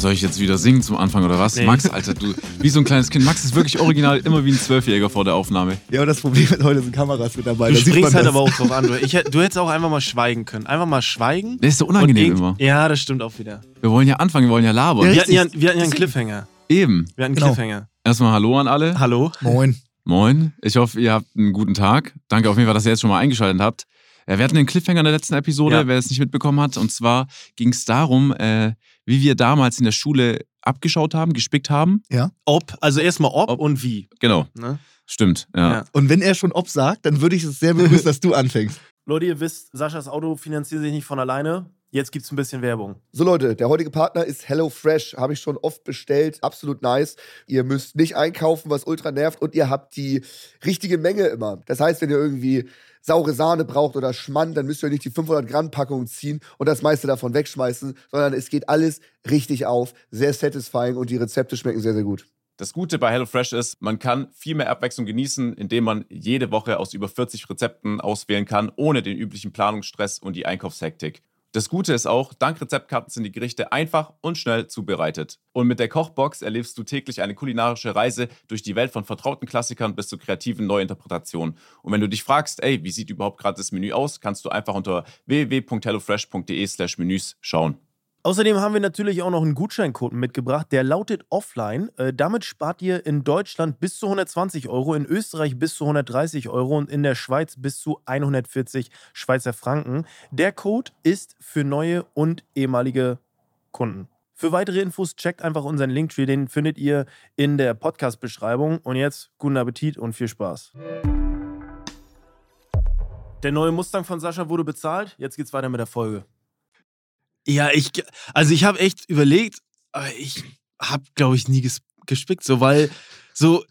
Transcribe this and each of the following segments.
soll ich jetzt wieder singen zum Anfang oder was? Nee. Max, Alter, du, wie so ein kleines Kind. Max ist wirklich original immer wie ein Zwölfjähriger vor der Aufnahme. Ja, und das Problem ist, heute sind Kameras mit dabei. Du da springst halt das. aber auch drauf an. Du, ich, du hättest auch einfach mal schweigen können. Einfach mal schweigen. Der ist so unangenehm immer. Ja, das stimmt auch wieder. Wir wollen ja anfangen, wir wollen ja labern. Ja, Wir hatten ja, wir hatten ja einen Cliffhanger. Eben. Wir hatten einen Genau. Cliffhanger. Erstmal Hallo an alle. Hallo? Moin. Moin. Ich hoffe, ihr habt einen guten Tag. Danke auf jeden Fall, dass ihr jetzt schon mal eingeschaltet habt. Ja, wir hatten den Cliffhanger in der letzten Episode, Ja. wer es nicht mitbekommen hat. Und zwar ging es darum, äh, wie wir damals in der Schule abgeschaut haben, gespickt haben. Ob, also erstmal ob, Ob. und wie. Genau, Ne? stimmt. Ja. Ja. Und wenn er schon ob sagt, dann würde ich es sehr begrüßen, dass du anfängst. Leute, ihr wisst, Saschas Auto finanziert sich nicht von alleine. Jetzt gibt's ein bisschen Werbung. So Leute, der heutige Partner ist HelloFresh. Habe ich schon oft bestellt. Absolut nice. Ihr müsst nicht einkaufen, was ultra nervt. Und ihr habt die richtige Menge immer. Das heißt, wenn ihr irgendwie saure Sahne braucht oder Schmand, dann müsst ihr nicht die 500 Gramm Packung ziehen und das meiste davon wegschmeißen, sondern es geht alles richtig auf. Sehr satisfying und die Rezepte schmecken sehr, sehr gut. Das Gute bei HelloFresh ist, man kann viel mehr Abwechslung genießen, indem man jede Woche aus über 40 Rezepten auswählen kann, ohne den üblichen Planungsstress und die Einkaufshektik. Das Gute ist auch, dank Rezeptkarten sind die Gerichte einfach und schnell zubereitet. Und mit der Kochbox erlebst du täglich eine kulinarische Reise durch die Welt von vertrauten Klassikern bis zu kreativen Neuinterpretationen. Und wenn du dich fragst, ey, wie sieht überhaupt gerade das Menü aus, kannst du einfach unter www.hellofresh.de/slash Menüs schauen. Außerdem haben wir natürlich auch noch einen Gutscheincode mitgebracht, der lautet offline. Äh, damit spart ihr in Deutschland bis zu 120 Euro, in Österreich bis zu 130 Euro und in der Schweiz bis zu 140 Schweizer Franken. Der Code ist für neue und ehemalige Kunden. Für weitere Infos checkt einfach unseren Linktree, den findet ihr in der Podcast-Beschreibung. Und jetzt guten Appetit und viel Spaß. Der neue Mustang von Sascha wurde bezahlt. Jetzt geht's weiter mit der Folge. Ja, ich, also ich habe echt überlegt, aber ich habe, glaube ich, nie ges gespickt, so, weil so,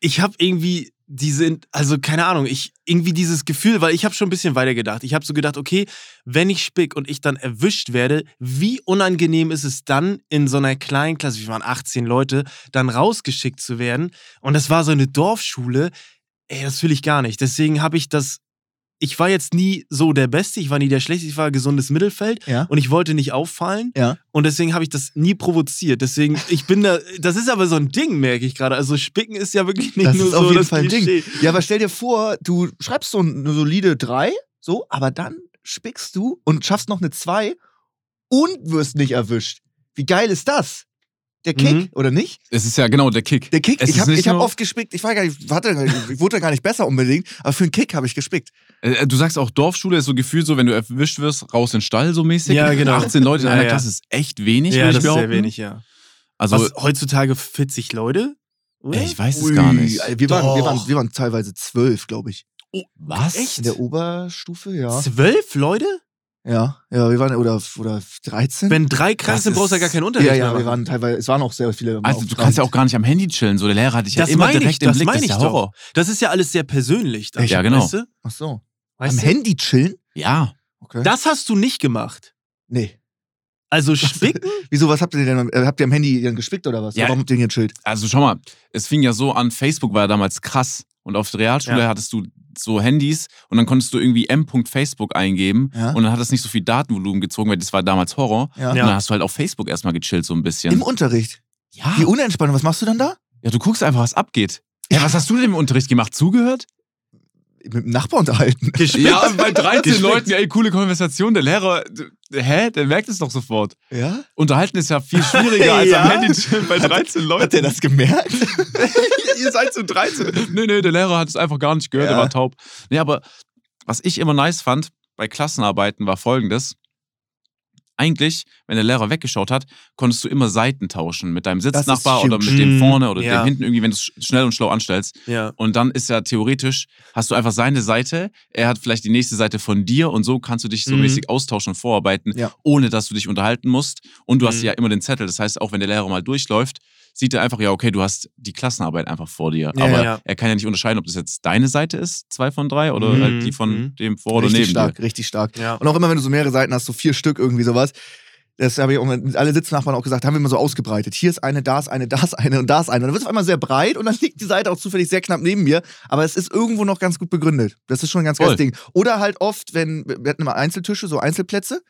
ich habe irgendwie diese, also keine Ahnung, ich irgendwie dieses Gefühl, weil ich habe schon ein bisschen weiter gedacht. Ich habe so gedacht, okay, wenn ich spick und ich dann erwischt werde, wie unangenehm ist es dann in so einer kleinen Klasse, wir waren 18 Leute, dann rausgeschickt zu werden und das war so eine Dorfschule. Ey, das will ich gar nicht. Deswegen habe ich das ich war jetzt nie so der Beste, ich war nie der Schlechteste, ich war gesundes Mittelfeld Ja. und ich wollte nicht auffallen. Ja. Und deswegen habe ich das nie provoziert. Deswegen, ich bin da, das ist aber so ein Ding, merke ich gerade. Also Spicken ist ja wirklich nicht Das nur ist so auf jeden das Fall ein Ding. Ja, aber stell dir vor, du schreibst so eine solide 3, so, aber dann spickst du und schaffst noch eine 2 und wirst nicht erwischt. Wie geil ist das? Der Kick, Mhm. oder nicht? Es ist ja genau der Kick. Der Kick, Es ich habe ich hab oft gespickt. Ich, war gar nicht, warte, ich wurde gar nicht besser unbedingt, aber für einen Kick habe ich gespickt. Äh, Du sagst auch, Dorfschule ist so gefühlt so, wenn du erwischt wirst, raus in den Stall so mäßig. Ja, genau. 18 Leute in Ja, einer ja. Klasse ist echt wenig, Ja, das ich ist behaupten. sehr wenig, ja. Also, Was, heutzutage 40 Leute? Oder? ey, ich weiß es gar nicht. Ui, Wir waren, wir, waren, wir waren teilweise zwölf, glaube ich. Was? echt? In der Oberstufe, ja. Zwölf Leute? Ja, ja, wir waren, oder, oder 13. Wenn drei krank sind, brauchst du ja gar keinen Unterricht ja, mehr ja, wir machen. waren teilweise, es waren auch sehr viele. Also, du kannst ja auch gar nicht am Handy chillen. So, der Lehrer hat dich Das ja immer meine ich, direkt das im Blick. meine Das ist ich ja doch. Horror. Das ist ja alles sehr persönlich. dann, Ja, genau. Weißt du? Ach so. Weißt Am du? Handy chillen? Ja. Okay. Das hast du nicht gemacht. nee. Also spicken? Wieso, was habt ihr denn? äh, Habt ihr am Handy dann gespickt oder was? Ja. Warum habt ihr denn Schild? Also, schau mal, es fing ja so an, Facebook war ja damals krass. Und auf der Realschule Ja. hattest du so Handys und dann konntest du irgendwie m.facebook eingeben Ja. und dann hat das nicht so viel Datenvolumen gezogen, weil das war damals Horror. Ja. Und dann hast du halt auf Facebook erstmal gechillt so ein bisschen. Im Unterricht. ja. Wie unentspannt. Was machst du dann da? ja, du guckst einfach, was abgeht. Ja, was hast du denn im Unterricht gemacht? Zugehört? Mit dem Nachbar unterhalten. Ja, bei 13 Gespickt. Leuten, ey, coole Konversation. Der Lehrer, hä? Der merkt es doch sofort. Ja? Unterhalten ist ja viel schwieriger als Ja? am Handy chillen bei 13 Leuten. Hat der das gemerkt? Ihr seid so 13. Nee, nee, der Lehrer hat es einfach gar nicht gehört, Ja. er war taub. Nee, aber was ich immer nice fand bei Klassenarbeiten war folgendes. Eigentlich, wenn der Lehrer weggeschaut hat, konntest du immer Seiten tauschen mit deinem Sitznachbar oder mit dem vorne oder Ja. dem hinten irgendwie, wenn du es schnell und schlau anstellst. Ja. Und dann ist ja theoretisch, hast du einfach seine Seite, er hat vielleicht die nächste Seite von dir und so kannst du dich so Mhm. mäßig austauschen und vorarbeiten, Ja. ohne dass du dich unterhalten musst. Und du hast Mhm. ja immer den Zettel. Das heißt, auch wenn der Lehrer mal durchläuft, sieht er einfach, ja, okay, du hast die Klassenarbeit einfach vor dir. Ja, Aber ja. er kann ja nicht unterscheiden, ob das jetzt deine Seite ist, zwei von drei, oder Mhm. halt die von Mhm. dem vor oder richtig neben stark, dir. richtig stark. Ja. Und auch immer, wenn du so mehrere Seiten hast, so vier Stück irgendwie sowas. Das habe ich auch mit alle Sitznachbarn auch gesagt, haben wir immer so ausgebreitet. Hier ist eine, da ist eine, da ist eine und da ist eine. Und dann wird es auf einmal sehr breit und dann liegt die Seite auch zufällig sehr knapp neben mir. Aber es ist irgendwo noch ganz gut begründet. Das ist schon ein ganz geiles Ding. Oder halt oft, wenn, wir hatten immer Einzeltische, so Einzelplätze.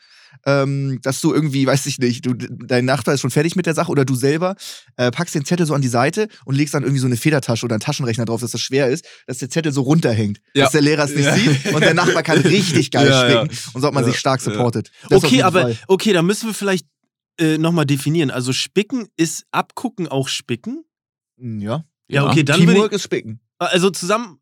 Ähm, dass du irgendwie, weiß ich nicht, du, dein Nachbar ist schon fertig mit der Sache oder du selber äh, packst den Zettel so an die Seite und legst dann irgendwie so eine Federtasche oder einen Taschenrechner drauf, dass das schwer ist, dass der Zettel so runterhängt, Ja. dass der Lehrer es nicht Ja. sieht und der Nachbar kann richtig geil Ja, spicken und so hat man sich stark supportet. Das Okay, aber Fall. okay, da müssen wir vielleicht äh, nochmal definieren. Also Spicken ist Abgucken auch Spicken? Hm, Ja. Ja, okay, dann Teamwork ich, ist spicken. also zusammen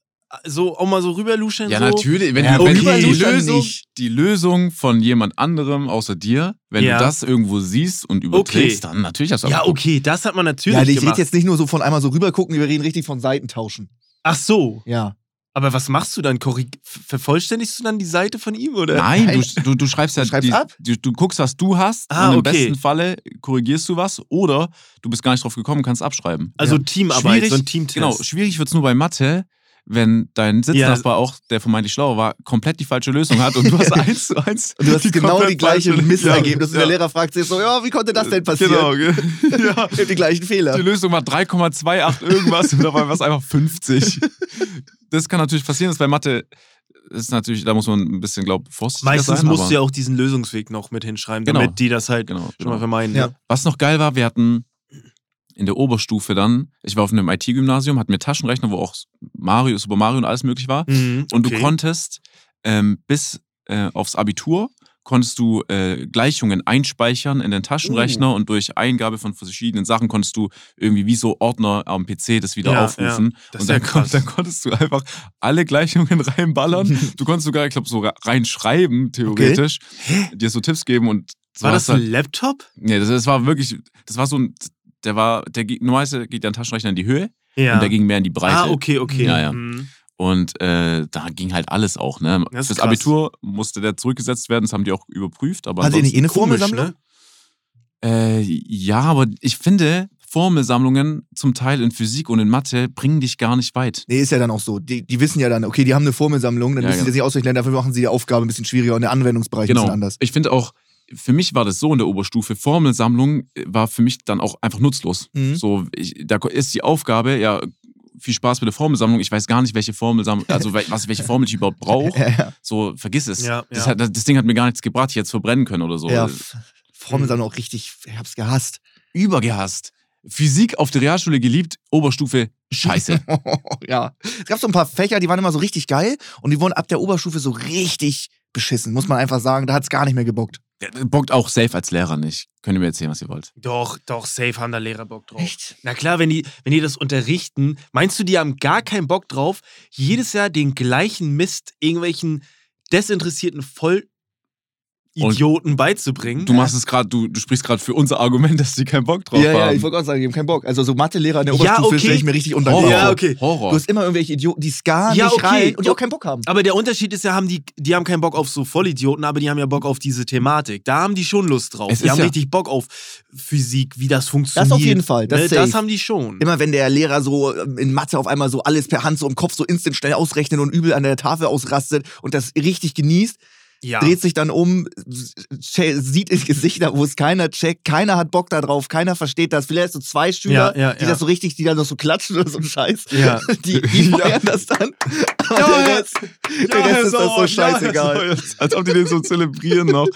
so auch mal so rüberluschern Ja, so. natürlich. Wenn, Ja, die, wenn die, Lösung, nicht. die Lösung von jemand anderem außer dir, wenn Ja. du das irgendwo siehst und überträgst, Okay. dann natürlich hast du Ja, okay, das hat man natürlich Ja, ich gemacht. rede jetzt nicht nur so von einmal so rüber gucken, wir reden richtig von Seiten tauschen. Ach so, Ja. aber was machst du dann? Korrig vervollständigst du dann die Seite von ihm oder? Nein, Nein. du, du, du schreibst ja, Du schreibst die, ab? Du, du guckst, was du hast Ah, und im okay. besten Falle korrigierst du was oder du bist gar nicht drauf gekommen, kannst abschreiben. Also Ja. Teamarbeit, Schwierig- so ein Teamtest. Genau, schwierig wird es nur bei Mathe, wenn dein Sitznachbar auch, der vermeintlich schlau war, komplett die falsche Lösung hat und du hast eins zu eins. Und du hast genau komplett die gleiche Missergebnis. Und Ja, der Lehrer fragt sich so, ja, wie konnte das denn passieren? Genau, ge- ja. Ich die gleichen Fehler. Die Lösung war 3,28 irgendwas und dabei war es einfach 50. Das kann natürlich passieren, das bei Mathe ist natürlich, da muss man ein bisschen, glaube ich, vorsichtiger Meistens sein. musst aber- du ja auch diesen Lösungsweg noch mit hinschreiben, Genau. damit die das halt Genau, schon genau. mal vermeiden. Ja. Was noch geil war, wir hatten in der Oberstufe dann, ich war auf einem IT-Gymnasium, hatten wir Taschenrechner, wo auch Mario, Super Mario und alles möglich war. Mhm, Und okay. du konntest ähm, bis äh, aufs Abitur konntest du äh, Gleichungen einspeichern in den Taschenrechner Uh. und durch Eingabe von verschiedenen Sachen konntest du irgendwie wie so Ordner am PC das wieder Ja, aufrufen. Das und ist ja dann, kon dann konntest du einfach alle Gleichungen reinballern. du konntest sogar, ich glaube, sogar reinschreiben, theoretisch. Dir so Tipps geben und so War das ein Laptop? Nee, das, das war wirklich, das war so ein, der war, der geht- normalerweise geht der Taschenrechner in die Höhe Ja. und der ging mehr in die Breite. ah, okay, okay. Ja, ja. Mhm. Und äh, da ging halt alles auch, ne? Das Fürs. Abitur musste der zurückgesetzt werden, das haben die auch überprüft, aber Hat ihr nicht eh eine Formelsammlung? ne? äh, ja, aber ich finde, Formelsammlungen zum Teil in Physik und in Mathe bringen dich gar nicht weit. Nee, ist ja dann auch so. Die, die wissen ja dann, okay, die haben eine Formelsammlung, dann Ja, müssen sie genau. das nicht lernen, dafür machen sie die Aufgabe ein bisschen schwieriger und der Anwendungsbereich ein Genau. bisschen anders. Ich finde auch, für mich war das so in der Oberstufe, Formelsammlung äh, war für mich dann auch einfach nutzlos. Mhm. So, ich, da ist die Aufgabe, ja, viel Spaß mit der Formelsammlung. Ich weiß gar nicht, welche Formelsammlung, also was, welche Formel ich überhaupt brauche. Ja, ja. So, vergiss es. Ja, Das, ja. hat, das, das Ding hat mir gar nichts gebracht, ich hätte es verbrennen können oder so. ja, Formelsammlung auch richtig, ich hab's gehasst. Übergehasst. Physik auf der Realschule geliebt, Oberstufe scheiße. ja. Es gab so ein paar Fächer, die waren immer so richtig geil und die wurden ab der Oberstufe so richtig beschissen, muss man einfach sagen. Da hat's gar nicht mehr gebockt. Bockt auch safe als Lehrer nicht. Könnt ihr mir erzählen, was ihr wollt. Doch, doch, safe haben da Lehrer Bock drauf. Echt? Na klar, wenn die, wenn die das unterrichten, meinst du, die haben gar keinen Bock drauf, jedes Jahr den gleichen Mist irgendwelchen desinteressierten Vollidioten beizubringen? Du machst es gerade, du, du sprichst gerade für unser Argument, dass die keinen Bock drauf ja, ja, haben. ich wollte gerade sagen, die haben keinen Bock. Also so Mathelehrer in der Ja, Oberstufe okay. stelle ich mir richtig Horror. undankbar Ja, okay. Horror. Du hast immer irgendwelche Idioten, die es gar Ja, nicht okay. rein und die auch keinen Bock haben. Aber der Unterschied ist ja, haben die, die haben keinen Bock auf so Vollidioten, aber die haben ja Bock auf diese Thematik. Da haben die schon Lust drauf. Es die haben ja- richtig Bock auf Physik, wie das funktioniert. Das auf jeden Fall, das ne? das haben die schon. Immer wenn der Lehrer so ähm, in Mathe auf einmal so alles per Hand so im Kopf so instant schnell ausrechnet und übel an der Tafel ausrastet und das richtig genießt, ja. dreht sich dann um, sieht in Gesichter, wo es keiner checkt, keiner hat Bock da drauf, keiner versteht das. Vielleicht so zwei Schüler, Ja, ja, die das so richtig, die dann noch so klatschen oder so ein Scheiß. Ja. Die, die feiern das dann. Aber Ja, der Rest, der Rest ist das so scheißegal. Als ob die den so zelebrieren noch.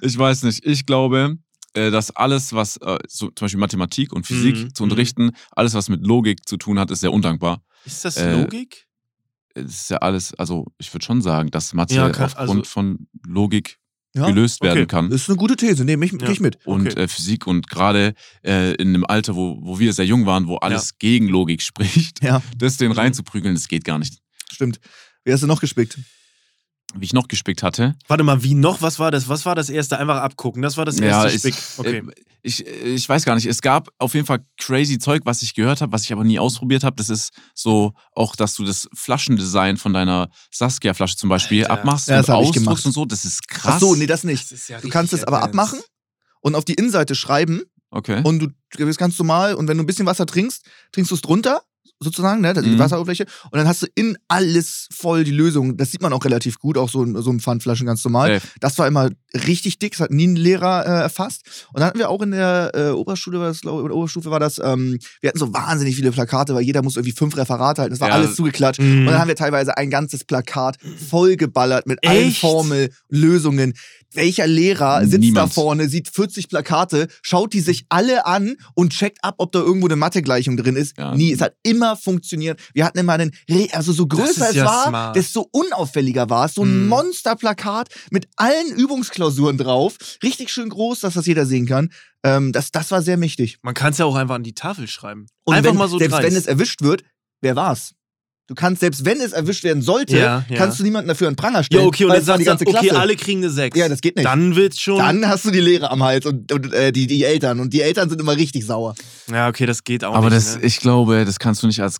Ich weiß nicht. Ich glaube, äh, dass alles, was äh, so, zum Beispiel Mathematik und Physik Mhm, zu unterrichten, alles, was mit Logik zu tun hat, ist sehr undankbar. Ist das Äh, Logik? Es ist ja alles, also ich würde schon sagen, dass Mathe Ja, kann- aufgrund also- von Logik Ja, gelöst werden okay. kann. Das ist eine gute These, nehme ich, geh ich mit. und Okay. äh, Physik und gerade äh, in einem Alter, wo, wo wir sehr jung waren, wo alles gegen Logik spricht, Ja, das den Mhm. reinzuprügeln, das geht gar nicht. stimmt. Wie hast du noch gespickt? Wie ich noch gespickt hatte, Warte mal, wie noch? Was war das? Was war das erste? Einfach abgucken. Das war das erste ich, Spick. Okay. äh, ich, ich weiß gar nicht. Es gab auf jeden Fall crazy Zeug, was ich gehört habe, was ich aber nie ausprobiert habe. Das ist so auch, dass du das Flaschendesign von deiner Saskia-Flasche zum Beispiel Alter. abmachst Ja, das und ich ausdruckst gemacht. und so. Das ist krass. Ach so, nee, das nicht. Das ist ja Du kannst es aber abmachen und auf die Innenseite schreiben Okay. und du das ganz normal und wenn du ein bisschen Wasser trinkst, trinkst du es drunter, sozusagen, ne? Die Mhm. Wasseroberfläche. Und dann hast du in alles voll die Lösung. Das sieht man auch relativ gut, auch so in so einem Pfandflaschen ganz normal. Safe. Das war immer richtig dick, das hat nie ein Lehrer äh, erfasst. Und dann hatten wir auch in der äh, Oberschule, war das, glaub, in der Oberstufe war das, ähm, wir hatten so wahnsinnig viele Plakate, weil jeder muss irgendwie fünf Referate halten. Das war Ja. alles zugeklatscht. Mhm. Und dann haben wir teilweise ein ganzes Plakat vollgeballert mit allen Echt? Formel, Lösungen. Welcher Lehrer sitzt Niemand. da vorne, sieht 40 Plakate, schaut die sich alle an und checkt ab, ob da irgendwo eine Mathegleichung drin ist? Ja. Nie. Es hat immer funktioniert. Wir hatten immer einen, Re also so größer es ja war, smart. desto unauffälliger war es. So ein Mhm. Monsterplakat mit allen Übungsklausuren drauf. Richtig schön groß, dass das jeder sehen kann. Ähm, das, das war sehr mächtig. Man kann es ja auch einfach an die Tafel schreiben. Und einfach wenn, mal so selbst dreist. wenn es erwischt wird, wer war's? Du kannst, selbst wenn es erwischt werden sollte, Ja, ja. kannst du niemanden dafür den Pranger ja, stellen. okay, und dann sagt die ganze er, okay, Klasse. alle kriegen eine 6. Ja, das geht nicht. Dann wird's schon. Dann hast du die Lehre am Hals und, und äh, die, die Eltern. Und die Eltern sind immer richtig sauer. ja, okay, das geht auch Aber nicht. das, ne? ich glaube, das kannst du nicht als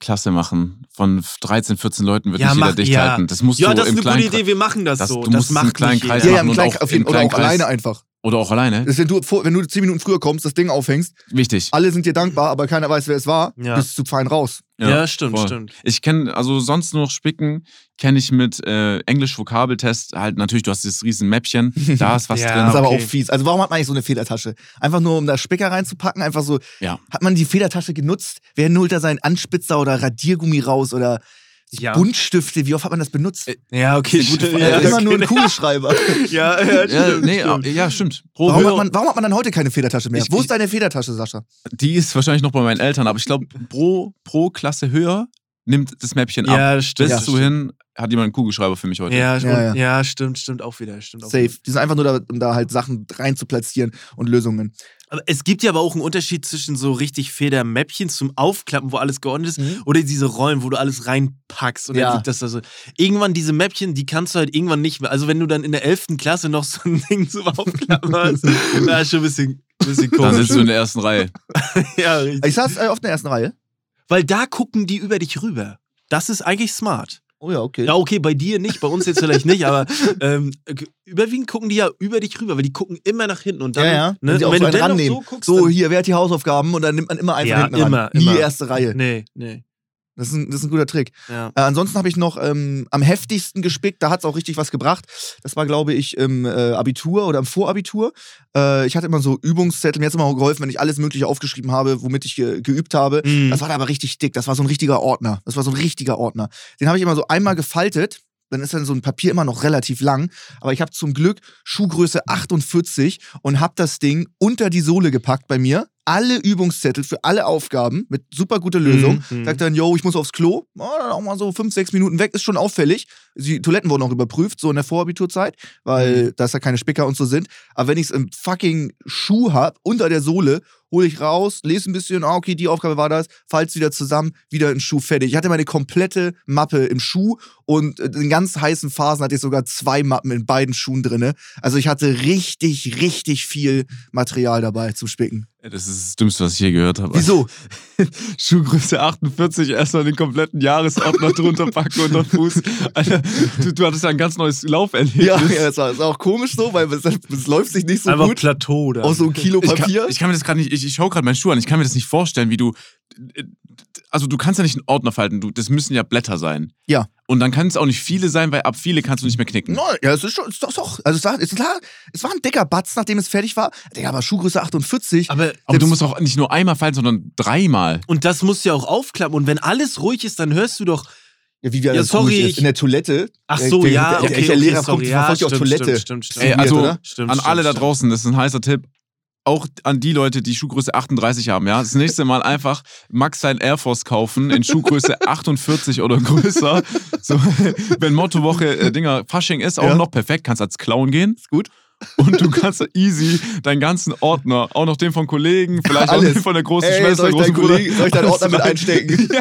Klasse machen. Von 13, 14 Leuten wird Ja, nicht jeder mach- dicht ja. halten. Das musst ja, du das ist eine gute Idee, wir machen das, Das- so. du das musst macht einen kleinen Kreis jeder. Ja, ja, machen im und Kleinen, auch auf jeden, im oder auch alleine einfach. Oder auch alleine. Das ist, wenn, du, vor- wenn du zehn Minuten früher kommst, das Ding aufhängst, Wichtig. alle sind dir dankbar, aber keiner weiß, wer es war, Ja. bist du fein raus. Ja, stimmt, voll. stimmt. Ich kenne, also sonst nur noch Spicken, kenne ich mit äh, Englisch-Vokabeltest halt natürlich, du hast dieses riesen Mäppchen, da ist was Ja, drin. Das ist aber okay. auch fies. Also warum hat man eigentlich so eine Federtasche? Einfach nur, um da Spicker reinzupacken? Einfach so, Ja. hat man die Federtasche genutzt? Wer holt da seinen Anspitzer oder Radiergummi raus oder Ja. Buntstifte? Wie oft hat man das benutzt? Äh, Ja, okay, Gute. Frage. ja, ja, immer nur ein okay. Kugelschreiber. Ja, ja, Ja, stimmt, nee, stimmt. ja, stimmt. Warum hat, man, warum hat man dann heute keine Federtasche mehr? Ich- Wo ist deine Federtasche, Sascha? Die ist wahrscheinlich noch bei meinen Eltern, aber ich glaube, pro, pro Klasse höher nimmt das Mäppchen ab. Ja, stimmt. Bis zu hin hat jemand einen Kugelschreiber für mich heute. Ja, Ja, ja, ja. ja. stimmt, stimmt auch wieder. Stimmt auch Safe. Wieder. Die sind einfach nur da, um da halt Sachen rein zu platzieren und Lösungen. Aber es gibt ja aber auch einen Unterschied zwischen so richtig Federmäppchen zum Aufklappen, wo alles geordnet ist, Mhm. oder diese Rollen, wo du alles reinpackst und Ja. dann das da so. Irgendwann diese Mäppchen, die kannst du halt irgendwann nicht mehr. Also wenn du dann in der 11. Klasse noch so ein Ding zum Aufklappen hast, da ist schon ein bisschen, bisschen Dann komisch. sitzt du in der ersten Reihe. ja, richtig. Ich saß äh, auf der ersten Reihe. Weil da gucken die über dich rüber. Das ist eigentlich smart. Oh ja, okay. Ja, okay, bei dir nicht, bei uns jetzt vielleicht nicht, aber ähm, überwiegend gucken die ja über dich rüber, weil die gucken immer nach hinten und dann, ja, ja. ne, Wenn und so wenn einen du dann so guckst, So, hier, wer hat die Hausaufgaben? Und dann nimmt man immer einfach Ja, hinten ran. immer, Nie immer. erste Reihe. nee, nee, Das ist, ein, das ist ein guter Trick. ja. Äh, ansonsten habe ich noch ähm, am heftigsten gespickt, da hat es auch richtig was gebracht. Das war, glaube ich, im äh, Abitur oder im Vorabitur. Äh, ich hatte immer so Übungszettel, mir hat es immer geholfen, wenn ich alles Mögliche aufgeschrieben habe, womit ich ge geübt habe. Mhm. Das war da aber richtig dick. Das war so ein richtiger Ordner. Das war so ein richtiger Ordner. Den habe ich immer so einmal gefaltet. Dann ist dann so ein Papier immer noch relativ lang. Aber ich habe zum Glück Schuhgröße 48 und habe das Ding unter die Sohle gepackt bei mir. Alle Übungszettel für alle Aufgaben mit super guter Lösung. Mhm. Sagt dann, yo, ich muss aufs Klo. Oh, dann auch mal so fünf, sechs Minuten weg. Ist schon auffällig. Die Toiletten wurden auch überprüft, so in der Vorabiturzeit, weil Mhm. da da keine Spicker und so sind. Aber wenn ich es im fucking Schuh hab, unter der Sohle, hole ich raus, lese ein bisschen, ah, okay, die Aufgabe war das, falls wieder zusammen, wieder in den Schuh fertig. Ich hatte meine komplette Mappe im Schuh und äh, in ganz heißen Phasen hatte ich sogar zwei Mappen in beiden Schuhen drinne. Also ich hatte richtig, richtig viel Material dabei zum Spicken. Das ist das Dümmste, was ich je gehört habe. Wieso? Schuhgröße 48, erstmal den kompletten Jahresordner drunter packen unter den Fuß. Alter, du, du hattest ja ein ganz neues Lauferlebnis. Ja, ja das, war, das war auch komisch so, weil es, es läuft sich nicht so Einfach gut. Plateau da. Aus so einem Kilo Ich kann, Papier. ich kann mir das gerade nicht, ich, ich schaue gerade meinen Schuh an, ich kann mir das nicht vorstellen, wie du. Also du kannst ja nicht einen Ordner falten, du, das müssen ja Blätter sein. Ja. Und dann kann es auch nicht viele sein, weil ab viele kannst du nicht mehr knicken. No, ja, es ist schon, es ist doch, doch. Also es war, es, war, es war ein dicker Batz, nachdem es fertig war. Digga, aber Schuhgröße 48. aber, Aber du musst auch nicht nur einmal falten, sondern dreimal. und das musst du ja auch aufklappen. Und wenn alles ruhig ist, dann hörst du doch. ja, wie wir Ja, sorry, ich- In der Toilette. Ach so, der, ja, Der, okay, der okay, Lehrer sorry, kommt ja, verfolgt dich auf stimmt, Toilette. stimmt, stimmt, stimmt. Ey, also? Stimmt, an stimmt, alle da stimmt. draußen, das ist ein heißer Tipp. Auch an die Leute, die Schuhgröße 38 haben, ja. Das nächste Mal einfach Max sein Air Force kaufen in Schuhgröße 48 oder größer. So, wenn Mottowoche äh, Dinger Fasching ist, auch Ja. noch perfekt, kannst als Clown gehen. Ist gut. Und du kannst easy deinen ganzen Ordner, auch noch den von Kollegen, vielleicht auch Alles. den von der großen Ey, Schwester, soll ich, großen Bruder. Kollegen, soll ich deinen Ordner mit einstecken?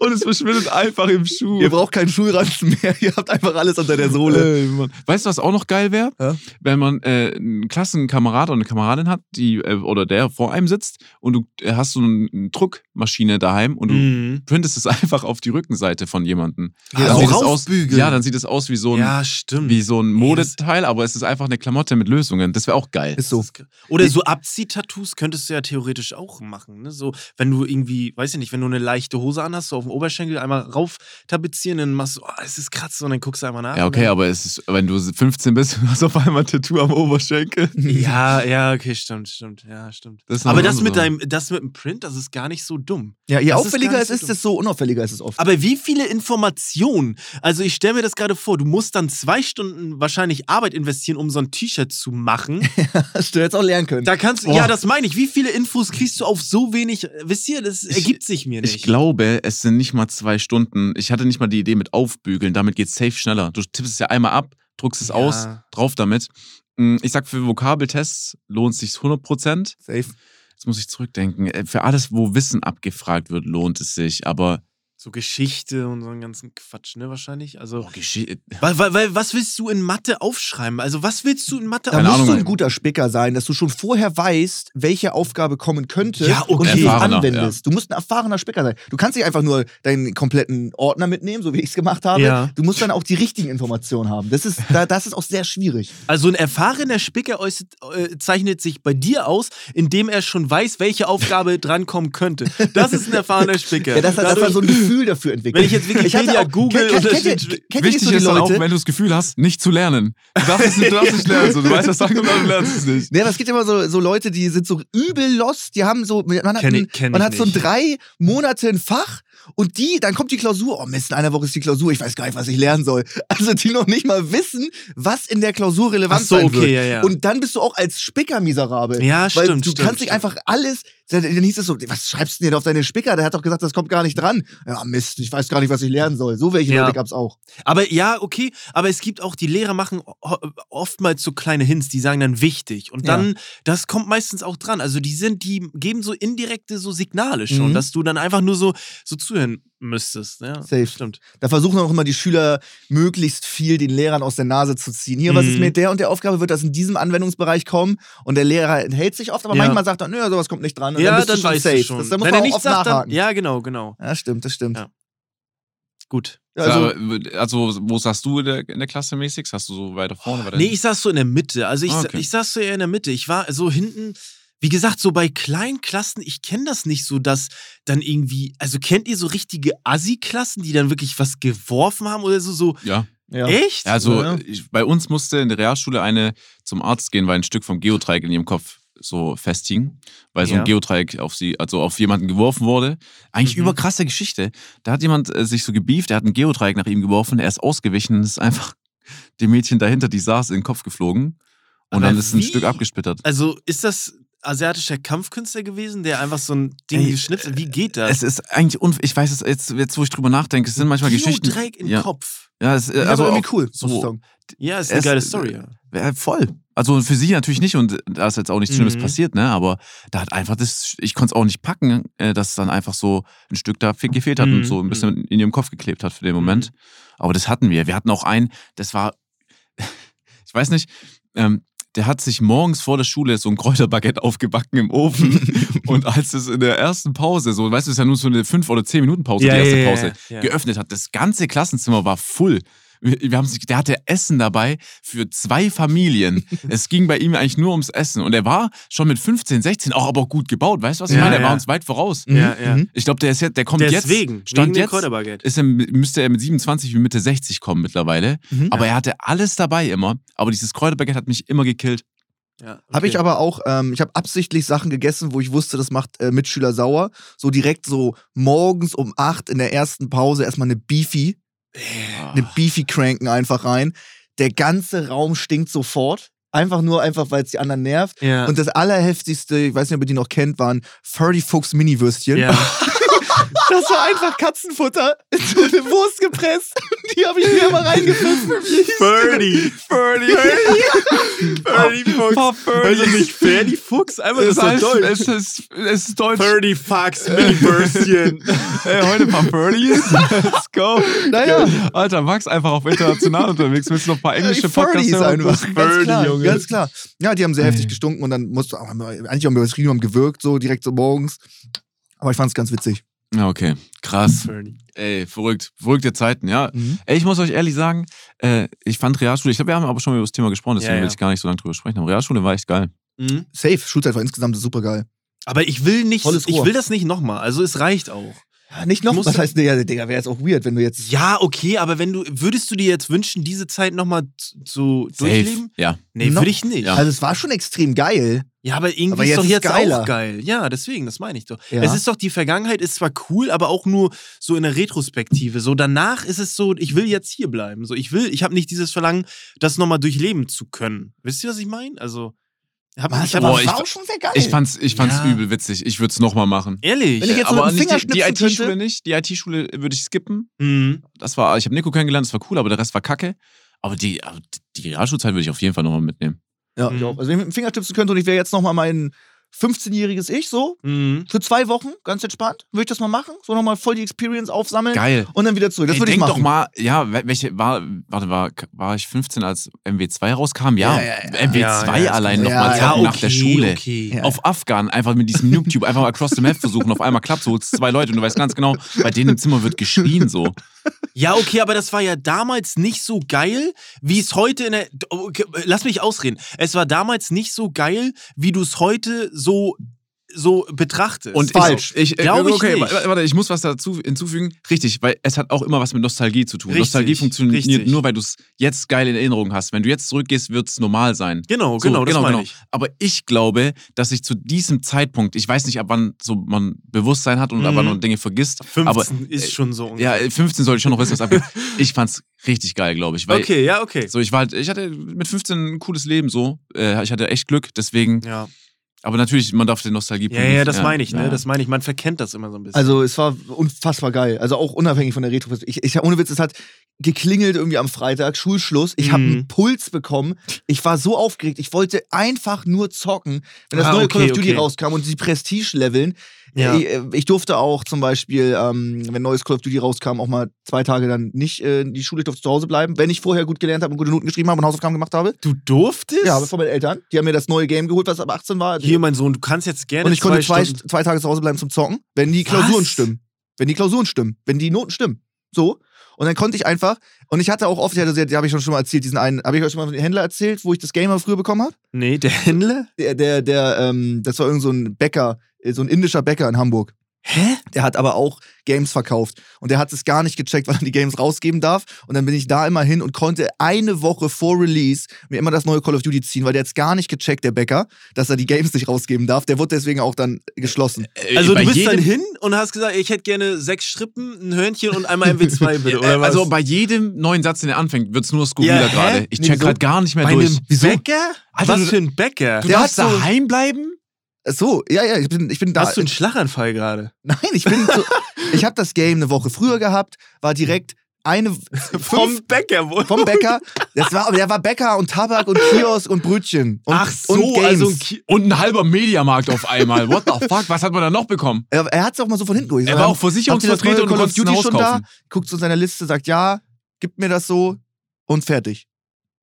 Und es verschwindet einfach im Schuh. Ihr braucht keinen Schulranzen mehr. Ihr habt einfach alles unter der Sohle. Ey. Weißt du, was auch noch geil wäre? Ja? Wenn man äh, einen Klassenkamerad oder eine Kameradin hat, die äh, oder der vor einem sitzt und du äh, hast so eine, Druckmaschine daheim und du Mhm. printest es einfach auf die Rückenseite von jemandem. Ja, Dann sieht es aus, ja, dann sieht es aus wie so ein, Ja, stimmt. wie wie so ein Modeteil, aber es ist einfach eine Klamotte mit Lösungen. Das wäre auch geil. Ist so. Ist- Oder so Abziehtattoos könntest du ja theoretisch auch machen. Ne? So, wenn du irgendwie, weiß ich nicht, wenn du eine leichte Hose anhast, so auf dem Oberschenkel einmal rauf tapezieren, dann machst du, oh, es ist krass, und dann guckst du einmal nach. Ja, okay, aber es ist, wenn du 15 bist, du hast auf einmal ein Tattoo am Oberschenkel. Ja, ja, okay, stimmt, stimmt, ja, stimmt. Das ist aber das mit so. deinem, das mit dem Print, das ist gar nicht so dumm. Ja, je Das ist auffälliger gar es ist, so desto unauffälliger ist es oft. Aber wie viele Informationen? Also ich stelle mir das gerade vor, du musst dann zwei Stunden wahrscheinlich Arbeit investieren, um so ein T-Shirt zu machen. Hast du jetzt auch lernen können. Da kannst du, Oh. ja, das meine ich. Wie viele Infos kriegst du auf so wenig? Wisst ihr, das ergibt sich mir nicht. Ich glaube, es sind nicht mal zwei Stunden. Ich hatte nicht mal die Idee mit Aufbügeln. Damit geht safe schneller. Du tippst es ja einmal ab, druckst es Ja. aus, drauf damit. Mm, Ich sag, für Vokabeltests lohnt es sich 100%. Safe. Jetzt muss ich zurückdenken. Äh, Für alles, wo Wissen abgefragt wird, lohnt es sich. Aber So Geschichte und so einen ganzen Quatsch, ne, wahrscheinlich. Also, oh, weil, weil, weil, was willst du in Mathe aufschreiben? Also, was willst du in Mathe Da Keine musst Ahnung. du ein guter Spicker sein, dass du schon vorher weißt, welche Aufgabe kommen könnte Ja, okay. und Erfahrener, anwendest. Du musst ein erfahrener Spicker sein. Du kannst nicht einfach nur deinen kompletten Ordner mitnehmen, so wie ich es gemacht habe. Ja. Du musst dann auch die richtigen Informationen haben. Das ist, da, das ist auch sehr schwierig. Also ein erfahrener Spicker äußert, äh, zeichnet sich bei dir aus, indem er schon weiß, welche Aufgabe drankommen könnte. Das ist ein erfahrener Spicker. Ja, dass er, dass er so ein Gefühl dafür entwickelt. Wenn ich jetzt Wikipedia auch- google kennt, und kennt, kennt, kennt Wichtig so ist dann auch, wenn du das Gefühl hast, nicht zu lernen. Du darfst es nicht, du darfst nicht lernen. So. Du weißt, was sagen und dann lernst es nicht. Ja, das gibt immer so, so Leute, die sind so übel lost, die haben so, man hat, Kenn ich- man hat so drei Monate ein Fach und die, dann kommt die Klausur, oh Mist, in einer Woche ist die Klausur, ich weiß gar nicht, was ich lernen soll. Also die noch nicht mal wissen, was in der Klausur relevant Ach so, sein okay, wird. ja, ja. Und dann bist du auch als Spicker miserabel. Ja, Weil stimmt, du stimmt, kannst stimmt. einfach alles, dann hieß es so, was schreibst du denn auf deine Spicker? Der hat doch gesagt, das kommt gar nicht dran. Ja, Mist, ich weiß gar nicht, was ich lernen soll. So welche Ja. Leute gab's auch. Aber ja, okay, aber es gibt auch, die Lehrer machen oftmals so kleine Hints, die sagen dann wichtig. Und Ja. dann, das kommt meistens auch dran. Also die sind, die geben so indirekte so Signale schon, Mhm. dass du dann einfach nur so, so zuhören müsstest. Ja, Safe. Stimmt. Da versuchen auch immer die Schüler möglichst viel den Lehrern aus der Nase zu ziehen. Hier, was ist Mhm. mit der und der Aufgabe? Wird das in diesem Anwendungsbereich kommen? Und der Lehrer enthält sich oft, aber Ja. manchmal sagt er, nö, sowas kommt nicht dran. Und ja, dann bist dann du schon weißt safe. du schon. Das, da muss Wenn man auch oft sagt, dann, nachhaken. ja, genau, genau. Ja, stimmt, das stimmt. Ja. Gut. Ja, Also, also, wo sagst du in der, in der Klasse mäßig? Hast du so weiter vorne? weiter Nee, ich saß so in der Mitte. Also ich, Ah, okay. ich saß so eher in der Mitte. Ich war so hinten, wie gesagt, so bei kleinen Klassen, ich kenne das nicht so, dass dann irgendwie, also kennt ihr so richtige Assi-Klassen, die dann wirklich was geworfen haben oder so? so ja. ja. Echt? Also Ja. ich, bei uns musste in der Realschule eine zum Arzt gehen, weil ein Stück vom Geodreieck in ihrem Kopf so festhing, weil so Ja. ein Geodreieck auf sie, also auf jemanden geworfen wurde. Eigentlich Mhm. überkrasse Geschichte. Da hat jemand äh, sich so gebieft, der hat ein Geodreieck nach ihm geworfen, er ist ausgewichen und ist einfach dem Mädchen dahinter, die saß, in den Kopf geflogen. Und Aber dann ist ein wie? Stück abgesplittert. Also ist das asiatischer Kampfkünstler gewesen, der einfach so ein Ding Ey, geschnitzt hat? Wie geht das? Es ist eigentlich, unf ich weiß es jetzt, jetzt, wo ich drüber nachdenke, es sind manchmal Geschichten. Geodreieck im ja. Kopf. Ja, es, äh, Ja, also irgendwie cool. So, muss ich sagen. Ja, ist eine Es- geile Story. Ja. Ja, voll. Also für sie natürlich nicht und da ist jetzt auch nichts Schlimmes Mhm. passiert, ne? Aber da hat einfach das, ich konnte es auch nicht packen, äh, dass dann einfach so ein Stück da fe- gefehlt hat Mhm. und so ein bisschen in ihrem Kopf geklebt hat für den Moment. Aber das hatten wir. Wir hatten auch einen, das war, ich weiß nicht, ähm, der hat sich morgens vor der Schule so ein Kräuterbaguette aufgebacken im Ofen und als es in der ersten Pause, so, weißt du, es ist ja nur so eine 5 oder 10 Minuten Pause, die erste Pause, ja. geöffnet hat. Das ganze Klassenzimmer war full. Wir, wir haben sich, der hatte Essen dabei für zwei Familien. es ging bei ihm eigentlich nur ums Essen. Und er war schon mit 15, 16 auch aber gut gebaut. Weißt du, was ich Ja, meine? Er war ja. uns weit voraus. Ja, ja. Mhm. Ich glaube, der ist jetzt, der kommt Deswegen, jetzt. Stand jetzt Kräuterbaguette. ist er, müsste er mit 27 wie Mitte 60 kommen mittlerweile. Mhm. Aber er hatte alles dabei immer. Aber dieses Kräuterbaguette hat mich immer gekillt. Ja, Habe ich okay. aber auch, ähm, ich habe absichtlich Sachen gegessen, wo ich wusste, das macht äh, Mitschüler sauer. So direkt so morgens um 8 in der ersten Pause erstmal eine Beefy, eine Beefy cranken einfach rein. Der ganze Raum stinkt sofort. Einfach nur, einfach weil es die anderen nervt. Ja. Und das allerheftigste, ich weiß nicht, ob ihr die noch kennt, waren Furry Fuchs Mini-Würstchen. ja. Das war einfach Katzenfutter in so eine Wurst gepresst. Die habe ich mir immer reingepfiffen. Birdie. Birdie, Birdie Fuchs. Also nicht Ferdi Fuchs, einfach das Es ist Deutsch. es ist, es ist Deutsch. Birdie Fuchs, Mini-Würstchen. Ey, heute ein paar Birdies. Let's go. Naja. Alter, Max einfach auf international unterwegs. Willst du noch ein paar englische Podcasts hören? einfach. Das Ganz klar, Junge. ganz klar. Ja, die haben sehr heftig gestunken und dann musste auch, eigentlich haben wir übertrieben, haben gewirkt, so direkt so morgens. Aber ich fand es ganz witzig. Ja, okay. Krass. Ey, verrückt. Verrückte Zeiten, ja. Mhm. Ey, ich muss euch ehrlich sagen, äh, ich fand Realschule, ich glaube, wir haben aber schon über das Thema gesprochen, deswegen Ja, ja. will ich gar nicht so lange drüber sprechen. Aber Realschule war echt geil. Mhm. Safe. Schulzeit war insgesamt super geil. Aber ich will nicht, ich will das nicht nochmal. Also es reicht auch. Ja, nicht noch. Musst Was du- heißt, Digga, Digga wäre jetzt auch weird, wenn du jetzt. Ja, okay, aber wenn du, würdest du dir jetzt wünschen, diese Zeit nochmal zu durchleben? Ja. Nee, würde ich nicht. Ja. Also es war schon extrem geil. Aber irgendwie Aber ist doch jetzt geiler. auch geil. Ja, deswegen, das meine ich doch. Ja. Es ist doch, die Vergangenheit ist zwar cool, aber auch nur so in der Retrospektive. So danach ist es so, ich will jetzt hier bleiben. So, ich will, ich habe nicht dieses Verlangen, das nochmal durchleben zu können. Wisst ihr, was ich meine? Also, hab, Was, ich hab aber Boah, das ich- war auch schon sehr geil. Ich fand's, ich fand's Ja. übel witzig. Ich würde es nochmal machen. Ehrlich. Wenn ich jetzt aber mit dem nicht Finger die, IT-Schule nicht. Die IT-Schule würde ich skippen. Mhm. Das war, ich habe Nico kennengelernt, das war cool, aber der Rest war kacke. Aber die, aber die Realschulzeit würde ich auf jeden Fall nochmal mitnehmen. Ja, Mhm. ich auch. Also wenn ich mit dem Finger schnipsen könnte und ich wäre jetzt nochmal mein 15-jähriges Ich so, Mhm. für zwei Wochen, ganz entspannt, würde ich das mal machen. So nochmal voll die Experience aufsammeln Geil. und dann wieder zurück. Das würde ich denk machen. doch mal, ja, wel- welche war, warte, war, war ich 15, als MW2 rauskam? Ja, Ja, ja, ja. MW2 Ja, ja, allein ja, nochmal ja, zocken nach der Schule. Okay. Auf Afghan, einfach mit diesem Noob-Tube, einfach mal across the map versuchen, auf einmal klappt so, holst zwei Leute und du weißt ganz genau, bei denen im Zimmer wird geschrien so. Ja, okay, aber das war ja damals nicht so geil, wie es heute in der. Okay, lass mich ausreden. Es war damals nicht so geil, wie du es heute so, so betrachtest. Und Falsch. Ich, ich, Glaube ich okay, nicht. wa- warte, ich muss was dazu hinzufügen. Richtig, weil es hat auch immer was mit Nostalgie zu tun. Richtig, Nostalgie funktioniert richtig. nur, weil du es jetzt geil in Erinnerung hast. Wenn du jetzt zurückgehst, wird es normal sein. Genau, So, genau, das meine ich. Aber ich glaube, dass ich zu diesem Zeitpunkt, ich weiß nicht, ab wann so man Bewusstsein hat und ab wann Mhm. man Dinge vergisst, 15 aber ist schon so. ja, 15 sollte ich schon noch wissen, was abgeht. Ich fand's richtig geil, glaube ich. Weil okay, ja, okay. So, ich war halt, ich hatte mit 15 ein cooles Leben so. Äh, ich hatte echt Glück, deswegen. Ja. Aber natürlich, man darf den Nostalgie ja, ja, das meine ich, ne? ja. Das meine ich. Man verkennt das immer so ein bisschen. Also es war unfassbar geil. Also auch unabhängig von der retro ich, ich Ohne Witz, es hat geklingelt irgendwie am Freitag, Schulschluss. Ich habe Mhm. einen Puls bekommen. Ich war so aufgeregt. Ich wollte einfach nur zocken. Wenn das Ah, neue okay, Call of Duty okay. rauskam und die Prestige leveln. Ja. Ich, ich durfte auch zum Beispiel, ähm, wenn neues Call of Duty rauskam, auch mal zwei Tage dann nicht äh, in die Schule, ich durfte zu Hause bleiben, wenn ich vorher gut gelernt habe und gute Noten geschrieben habe und Hausaufgaben gemacht habe. du durftest? Ja, von meinen Eltern. Die haben mir das neue Game geholt, was ab 18 war. Hier, mein Sohn, du kannst jetzt gerne Und ich konnte zwei, Stunden- zwei Tage zu Hause bleiben zum Zocken, wenn die Was? Klausuren stimmen. Wenn die Klausuren stimmen. Wenn die Noten stimmen. So. Und dann konnte ich einfach, und ich hatte auch oft, ich hatte, die habe ich schon mal erzählt, diesen einen, habe ich euch schon mal von den Händler erzählt, wo ich das Gamer früher bekommen habe? Nee, der Händler? Der, der, der, ähm, das war irgend so ein Bäcker, äh, so ein indischer Bäcker in Hamburg. Hä? Der hat aber auch Games verkauft. Und der hat es gar nicht gecheckt, weil er die Games rausgeben darf. Und dann bin ich da immer hin und konnte eine Woche vor Release mir immer das neue Call of Duty ziehen, weil der hat es gar nicht gecheckt, der Bäcker, dass er die Games nicht rausgeben darf. Der wurde deswegen auch dann geschlossen. Äh, Also bei du bist dann hin und hast gesagt, ich hätte gerne sechs Strippen, ein Hörnchen und einmal MW2 bitte, Äh, oder was? Also bei jedem neuen Satz, den er anfängt, wird's nur skurriler Ja, gerade. Ich check gerade gar nicht mehr bei durch. einem? Bäcker? Alter, was du- für ein Bäcker? Du Der darfst hat so- daheim bleiben? So, ja, ja, ich bin, ich bin da. Hast du einen Schlaganfall gerade? Nein, ich bin so, ich habe das Game eine Woche früher gehabt, war direkt eine fünf, Bäcker wohl. vom Bäcker. Das war, der war Bäcker und Tabak und Kiosk und Brötchen und, Ach so, und Games. also ein Und ein halber Mediamarkt auf einmal. What the fuck? Was hat man da noch bekommen? er, er hat es auch mal so von hinten. Er war auch Versicherungsvertreter und Call of Duty schon da, guckt zu seiner Liste, sagt ja, gibt mir das so und fertig.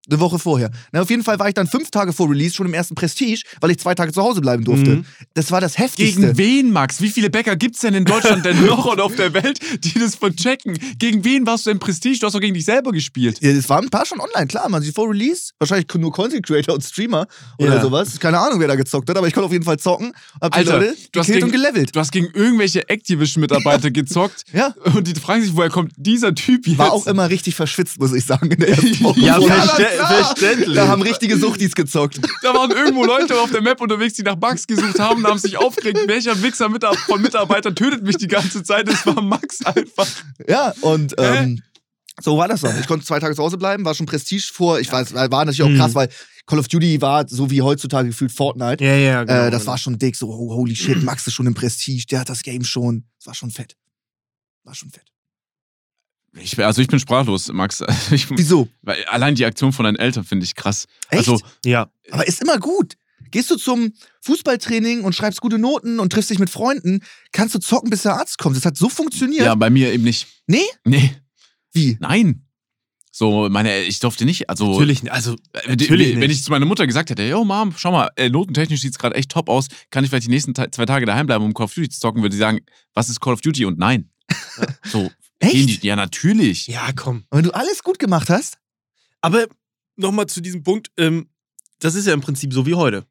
Eine Woche vorher. Na, auf jeden Fall war ich dann fünf Tage vor Release schon im ersten Prestige, weil ich zwei Tage zu Hause bleiben durfte. Mhm. Das war das Heftigste. Gegen wen, Max? Wie viele Bäcker gibt's denn in Deutschland denn noch und auf der Welt, die das verchecken? Gegen wen warst du denn Prestige? Du hast doch gegen dich selber gespielt. Ja, es waren ein paar schon online, klar, man. Sie vor Release, wahrscheinlich nur Content Creator und Streamer oder Ja. sowas. Keine Ahnung, wer da gezockt hat, aber ich konnte auf jeden Fall zocken. Hab die Alter, Leute du hast gekillt und gegen- gelevelt. Du hast gegen irgendwelche Activision-Mitarbeiter gezockt Ja. und die fragen sich, woher kommt dieser Typ jetzt? War auch immer richtig verschwitzt, muss ich sagen, in der ersten Woche. Ja, vorher. Klar. verständlich. Da haben richtige Suchtis gezockt. Da waren irgendwo Leute auf der Map unterwegs, die nach Bugs gesucht haben und haben sich aufgeregt, welcher Wichser mit von Mitarbeitern tötet mich die ganze Zeit. Das war Max einfach. Ja, und ähm, so war das dann. Ich konnte zwei Tage zu Hause bleiben, war schon Prestige vor. Ich weiß, war natürlich auch Mhm. krass, weil Call of Duty war so wie heutzutage gefühlt Fortnite. Ja, ja, genau. äh, das war schon dick, so oh, holy shit, Max ist schon im Prestige, der hat das Game schon. Das war schon fett. War schon fett. Ich, also ich bin sprachlos, Max. Ich, Wieso? weil allein die Aktion von deinen Eltern finde ich krass. Echt? Also, Ja. Aber ist immer gut. Gehst du zum Fußballtraining und schreibst gute Noten und triffst dich mit Freunden, kannst du zocken, bis der Arzt kommt. Das hat so funktioniert. ja, bei mir eben nicht. Nee? Nee, Wie? nein. So, meine, ich durfte nicht, also. Natürlich, nicht. also äh, natürlich wenn nicht. ich zu meiner Mutter gesagt hätte, yo Mom, schau mal, äh, notentechnisch sieht es gerade echt top aus, kann ich vielleicht die nächsten zwei Tage daheim bleiben, um Call of Duty zu zocken, würde sie sagen, was ist Call of Duty und nein. So, Echt? ja, natürlich. ja, komm. Und wenn du alles gut gemacht hast, Aber nochmal zu diesem Punkt, ähm, das ist ja im Prinzip so wie heute.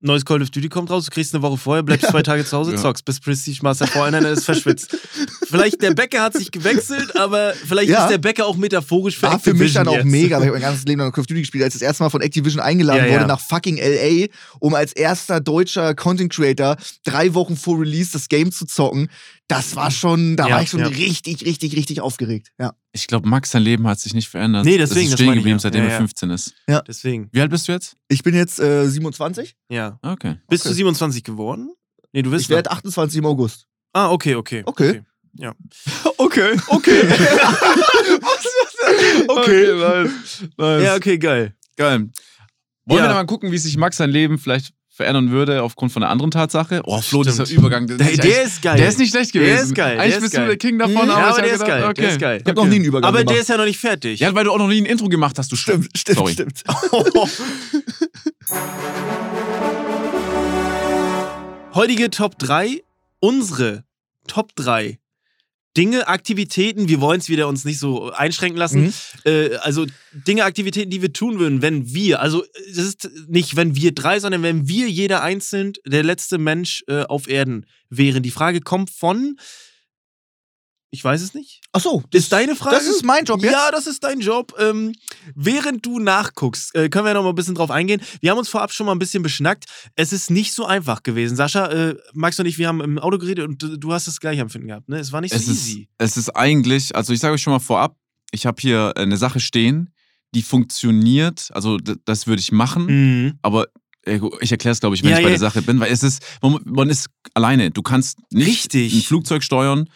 Neues Call of Duty kommt raus, du kriegst eine Woche vorher, bleibst zwei Tage zu Hause, Ja. zockst, bis Prestige Master voreinander ist verschwitzt. vielleicht der Bäcker hat sich gewechselt, aber vielleicht Ja. ist der Bäcker auch metaphorisch für war für mich dann auch jetzt. mega, weil ich mein ganzes Leben lang Call of Duty gespielt, als ich das erste Mal von Activision eingeladen Ja, wurde ja. nach fucking LA, um als erster deutscher Content Creator drei Wochen vor Release das Game zu zocken. Das war schon, da Ja, war ich schon ja. richtig, richtig, richtig aufgeregt. Ja. Ich glaube, Max, sein Leben hat sich nicht verändert. Nee, Es deswegen, ist das stehen meine ich geblieben, ja. seitdem Ja, er ja. 15 ist. Deswegen, Wie alt bist du jetzt? Ich bin jetzt äh, 27. ja. Okay. Bist Okay. du 27 geworden? Nee, du bist Ich werde 28 im August. Ah, okay, okay. Okay. Ja. Okay. Okay. Okay, nice. nice. ja, okay, geil. Geil. Wollen Ja. wir mal gucken, wie sich Max sein Leben vielleicht verändern würde aufgrund von einer anderen Tatsache? Oh, Flo, Stimmt. dieser Übergang. Der, Der, ist der ist geil. der ist nicht schlecht gewesen. Der ist geil, Eigentlich bist geil. du der King davon, Mhm. aber, ja, aber der ist geil. Okay. Der ist geil. Ich hab noch nie einen Übergang Aber gemacht. der ist ja noch nicht fertig. Ja, weil du auch noch nie ein Intro gemacht hast, du Stimmt, stimmt, Sorry. stimmt. Heutige Top 3, unsere Top 3 Dinge, Aktivitäten, wir wollen es wieder uns nicht so einschränken lassen. Mhm. Äh, also Dinge, Aktivitäten, die wir tun würden, wenn wir, also es ist nicht wenn wir drei, sondern wenn wir jeder einzeln der letzte Mensch äh, auf Erden wären. Die Frage kommt von, ich weiß es nicht. Ach so, Ist deine Frage? das ist mein Job jetzt. Ja, das ist dein Job. Ähm, während du nachguckst, äh, können wir noch mal ein bisschen drauf eingehen. Wir haben uns vorab schon mal ein bisschen beschnackt. Es ist nicht so einfach gewesen. Sascha, äh, Max und ich, wir haben im Auto geredet und du, du hast das gleiche Empfinden gehabt. Ne? Es war nicht so Es ist, easy. es ist eigentlich, also ich sage euch schon mal vorab, ich habe hier eine Sache stehen, die funktioniert, also das würde ich machen, Mhm. aber äh, ich erkläre es, glaube ich, wenn Ja, ich bei ja. der Sache bin, weil es ist, man, man ist alleine. Du kannst nicht Richtig. ein Flugzeug steuern,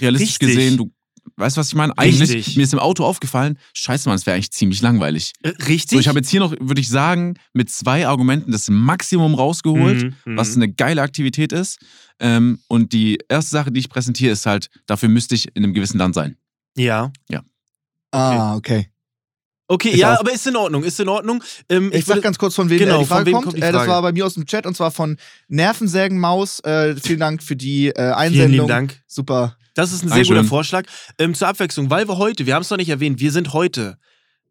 realistisch Richtig. gesehen, du weißt, was ich meine? Eigentlich, Richtig. mir ist im Auto aufgefallen, scheiße, Mann, es wäre eigentlich ziemlich langweilig. Richtig? So, ich habe jetzt hier noch, würde ich sagen, mit zwei Argumenten das Maximum rausgeholt, Mhm, mhm. was eine geile Aktivität ist. Ähm, und die erste Sache, die ich präsentiere, ist halt, dafür müsste ich in einem gewissen Land sein. Ja. Ah, okay. Okay, Ich ja, auch. aber ist in Ordnung, ist in Ordnung. Ähm, Ich, sag ganz kurz, von wem Genau, die von Frage wem kommt. kommt die Äh, das Frage? war bei mir aus dem Chat und zwar von Nervensägenmaus. Äh, vielen Dank für die äh, Einsendung. Vielen lieben Dank. Super. Das ist ein sehr guter Vorschlag. Ähm, zur Abwechslung, weil wir heute, wir haben es noch nicht erwähnt, wir sind heute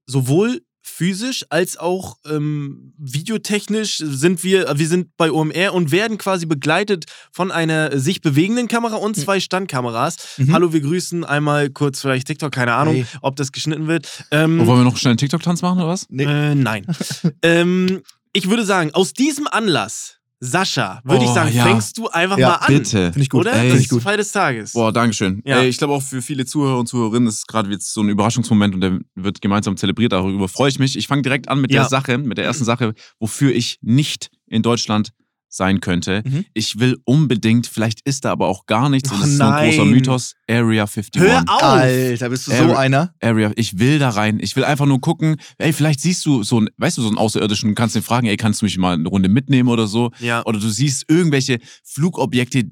sowohl physisch als auch ähm, videotechnisch sind wir, wir sind bei OMR und werden quasi begleitet von einer sich bewegenden Kamera und zwei Standkameras. Mhm. Hallo, wir grüßen einmal kurz vielleicht TikTok, keine Ahnung, Hey. ob das geschnitten wird. Ähm, Oh, wollen wir noch schnell einen TikTok-Tanz machen oder was? Nee. äh, nein. ähm, ich würde sagen, aus diesem Anlass, Sascha, würde ich Oh, sagen, ja. fängst du einfach Ja, mal an. Bitte. Finde ich gut. Oder? Ey, das ist ich gut. Fall des Tages. Boah, Dankeschön. Ja. Ey, ich glaube auch für viele Zuhörer und Zuhörerinnen ist gerade jetzt so ein Überraschungsmoment und der wird gemeinsam zelebriert. Darüber freue ich mich. Ich fange direkt an mit der Sache, mit der ersten Sache, wofür ich nicht in Deutschland sein könnte. Mhm. Ich will unbedingt, vielleicht ist da aber auch gar nichts und Oh das ist so ein großer nein. Mythos, Area 51. Hör auf! Alter, bist du so Area- einer? Area, ich will da rein. Ich will einfach nur gucken, ey, vielleicht siehst du so einen, weißt du, so einen Außerirdischen, kannst den fragen, ey, kannst du mich mal eine Runde mitnehmen oder so? Ja. Oder du siehst irgendwelche Flugobjekte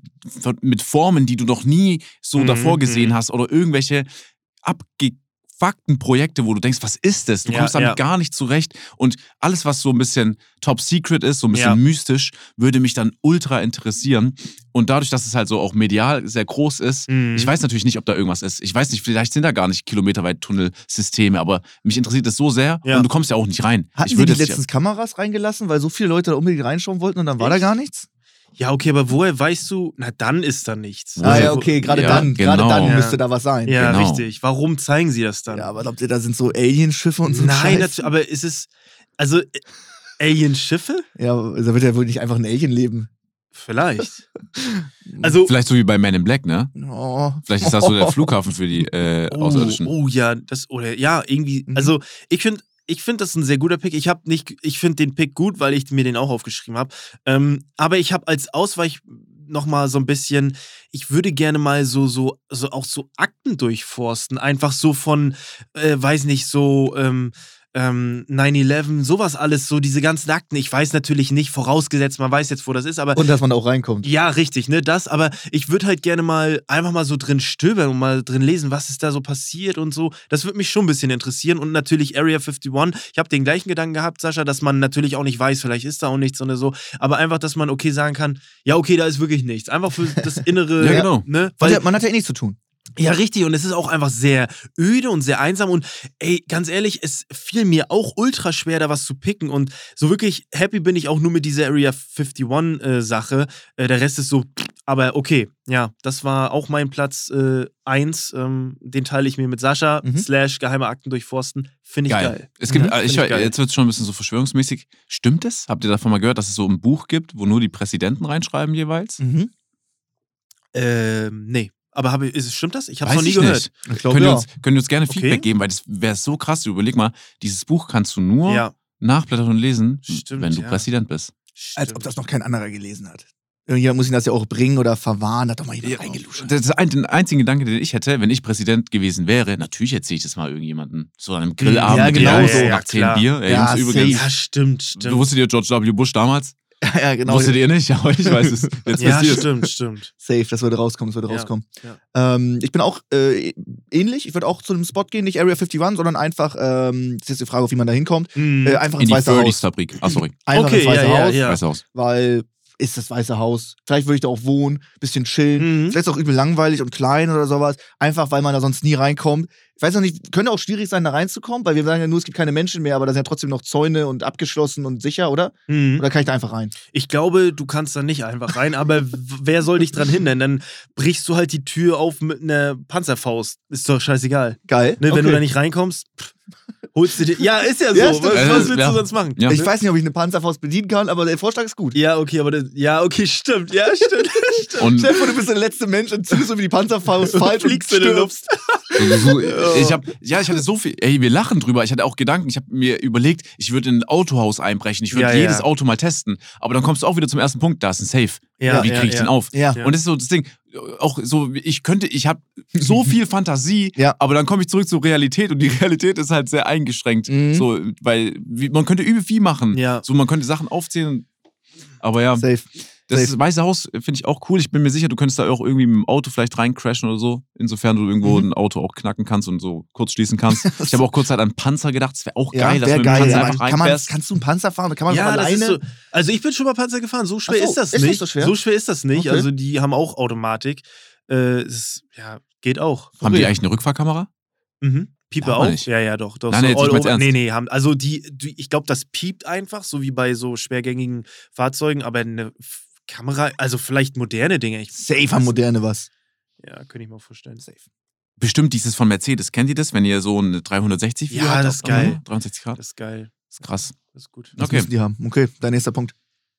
mit Formen, die du noch nie so Mhm, davor gesehen mhm. hast oder irgendwelche abgefuckten Projekte, wo du denkst, was ist das? Du Ja, kommst damit ja. gar nicht zurecht und alles, was so ein bisschen top secret ist, so ein bisschen Ja. mystisch, würde mich dann ultra interessieren und dadurch, dass es halt so auch medial sehr groß ist, Mhm. ich weiß natürlich nicht, ob da irgendwas ist. Ich weiß nicht, vielleicht sind da gar nicht kilometerweit Tunnelsysteme, aber mich interessiert das so sehr Ja. und du kommst ja auch nicht rein. Hatten ich die jetzt letztens Kameras reingelassen, weil so viele Leute da unbedingt reinschauen wollten und dann war da Echt? gar nichts? Ja, okay, aber woher weißt du, na dann ist da nichts. Ah sie- ja, okay, gerade Ja, dann, gerade genau. dann Ja. müsste da was sein. Ja, Genau. richtig. Warum zeigen sie das dann? Ja, aber glaubt ihr, da sind so Alienschiffe und so ein Nein, natürlich, aber ist es, also, äh, Alien-Schiffe? Ja, da wird ja wohl nicht einfach ein Alien leben. Vielleicht. Also, Vielleicht so wie bei Men in Black, ne? Oh. Vielleicht ist das so der Flughafen für die äh, oh, Außerirdischen. oh ja, das, oder, ja, irgendwie, Mhm. also, ich finde, ich finde das ein sehr guter Pick. Ich habe nicht, ich finde den Pick gut, weil ich mir den auch aufgeschrieben habe. Ähm, aber ich habe als Ausweich noch mal so ein bisschen, ich würde gerne mal so, so, so auch so Akten durchforsten. Einfach so von, äh, weiß nicht, so, ähm, ähm, 9-11, sowas alles, so diese ganzen Akten. Ich weiß natürlich nicht, vorausgesetzt, man weiß jetzt, wo das ist, aber Und dass man auch reinkommt. ja, richtig, ne, das, aber ich würde halt gerne mal einfach mal so drin stöbern und mal drin lesen, was ist da so passiert und so. Das würde mich schon ein bisschen interessieren und natürlich Area 51. Ich habe den gleichen Gedanken gehabt, Sascha, dass man natürlich auch nicht weiß, vielleicht ist da auch nichts oder so, aber einfach, dass man okay sagen kann, ja, okay, da ist wirklich nichts. Einfach für das innere, Ja, genau. ne, weil man hat ja eh nichts zu tun. Ja, richtig. Und es ist auch einfach sehr öde und sehr einsam. Und ey, ganz ehrlich, es fiel mir auch ultra schwer, da was zu picken. Und so wirklich happy bin ich auch nur mit dieser Area 51-Sache. Äh, der Rest ist so, aber okay, ja, das war auch mein Platz 1. ähm, den teile ich mir mit Sascha. Mhm. Slash geheime Akten durchforsten. Finde ich geil. Geil. Es gibt, Mhm, äh, ich, ich geil. jetzt wird es schon ein bisschen so verschwörungsmäßig. Stimmt es? Habt ihr davon mal gehört, dass es so ein Buch gibt, wo nur die Präsidenten reinschreiben jeweils? Mhm. Ähm, nee. Aber habe, ist, stimmt das? Ich habe es noch nie ich gehört. nicht. Ich glaube, Könnt ihr ja. uns, könnt ihr uns gerne Okay. Feedback geben, weil das wäre so krass. Du Überleg mal, dieses Buch kannst du nur Ja, nachblättern und lesen, Stimmt, wenn du ja. Präsident bist. Als ob stimmt. das noch kein anderer gelesen hat. Irgendjemand muss ihn das ja auch bringen oder verwahren. Hat doch mal jemand reingeluschert. Das ist ein, den einzigen Gedanke, den ich hätte, wenn ich Präsident gewesen wäre, natürlich erzähle ich das mal irgendjemandem. So an einem Grillabend Ja, genau so. nach zehn. Bier. Ey, Ja, übrigens, Ja, stimmt, stimmt. du wusstet ihr George W. Bush damals? ja, genau. Wusstet ihr nicht? Ja, aber ich weiß es. Jetzt ja, wisst ihr es. stimmt, stimmt. Safe, das würde rauskommen, das würde Ja, rauskommen. ja. Ähm, ich bin auch äh, ähnlich. Ich würde auch zu einem Spot gehen, nicht Area 51, sondern einfach, ähm, das ist jetzt die Frage, wie man da hinkommt, Mhm. äh, einfach In ins die Weiße Haus. Birdies-Fabrik. Ah, sorry. Einfach Okay, ins Weiße ja, ja, Haus, ja. Weißes Haus. weil ist das Weiße Haus. Vielleicht würde ich da auch wohnen, bisschen chillen. Mhm. Vielleicht ist auch übel langweilig und klein oder sowas. Einfach, weil man da sonst nie reinkommt. Ich weiß noch nicht, könnte auch schwierig sein, da reinzukommen, weil wir sagen ja nur, es gibt keine Menschen mehr, aber da sind ja trotzdem noch Zäune und abgeschlossen und sicher, oder? Mhm. Oder kann ich da einfach rein? Ich glaube, du kannst da nicht einfach rein, aber wer soll dich dran hindern? Dann brichst du halt die Tür auf mit einer Panzerfaust. Ist doch scheißegal. Geil. Ne, Wenn okay. du da nicht reinkommst, pff, holst du dir. Ja, ist ja so. Ja, was, was willst Ja. du sonst machen? Ja. Ich weiß nicht, ob ich eine Panzerfaust bedienen kann, aber der Vorschlag ist gut. Ja, okay, aber das, ja, okay, stimmt. Ja, stimmt. stimmt. Und Stell dir vor, du bist der letzte Mensch und ziehst so wie die Panzerfaust falsch und fliegst du in stirbst. So, ich hab, ja, ich hatte so viel, ey, wir lachen drüber. Ich hatte auch Gedanken. Ich habe mir überlegt, ich würde in ein Autohaus einbrechen. Ich würde Ja, jedes ja. Auto mal testen. Aber dann kommst du auch wieder zum ersten Punkt. Da ist ein Safe. Ja, Wie kriege ich den auf? Ja. Und das ist so das Ding. Auch so, ich könnte, ich habe so viel Fantasie, aber dann komme ich zurück zur Realität und die Realität ist halt sehr eingeschränkt. Mhm. So, weil man könnte übel viel machen. Ja. So, man könnte Sachen aufzählen. Aber ja, Safe. Das safe. Weiße Haus finde ich auch cool. Ich bin mir sicher, du könntest da auch irgendwie mit dem Auto vielleicht reincrashen oder so. Insofern du irgendwo Mhm. ein Auto auch knacken kannst und so kurz schließen kannst. ich habe auch kurz halt an Panzer gedacht. Das wäre auch Ja, geil, dass wär du mit dem geil. Panzer Ja, einfach man, kann man, kannst du einen Panzer fahren? Kann man Ja, alleine? ist so. Also ich bin schon mal Panzer gefahren. So schwer so, ist das ist nicht. so schwer? schwer ist das nicht. Okay. Also die haben auch Automatik. Äh, ist, ja, geht auch. Haben die Okay. eigentlich eine Rückfahrkamera? Mhm. Piepe man auch? nicht. Ja, ja, doch. doch Nein, nee, jetzt all nee, nee, haben, also die, die ich glaube, das piept einfach, so wie bei so schwergängigen Fahrzeugen, aber eine Kamera, also vielleicht moderne Dinge. Ich, Safe am Moderne was. Ja, könnte ich mir vorstellen. Safe. Bestimmt dieses von Mercedes. Kennt ihr das, wenn ihr so eine 360 Ja, habt das auf ist geil. der- 360 Grad? Das ist geil. Das ist krass. Das ist gut. Das Okay. müssen die haben. Okay, dein nächster Punkt.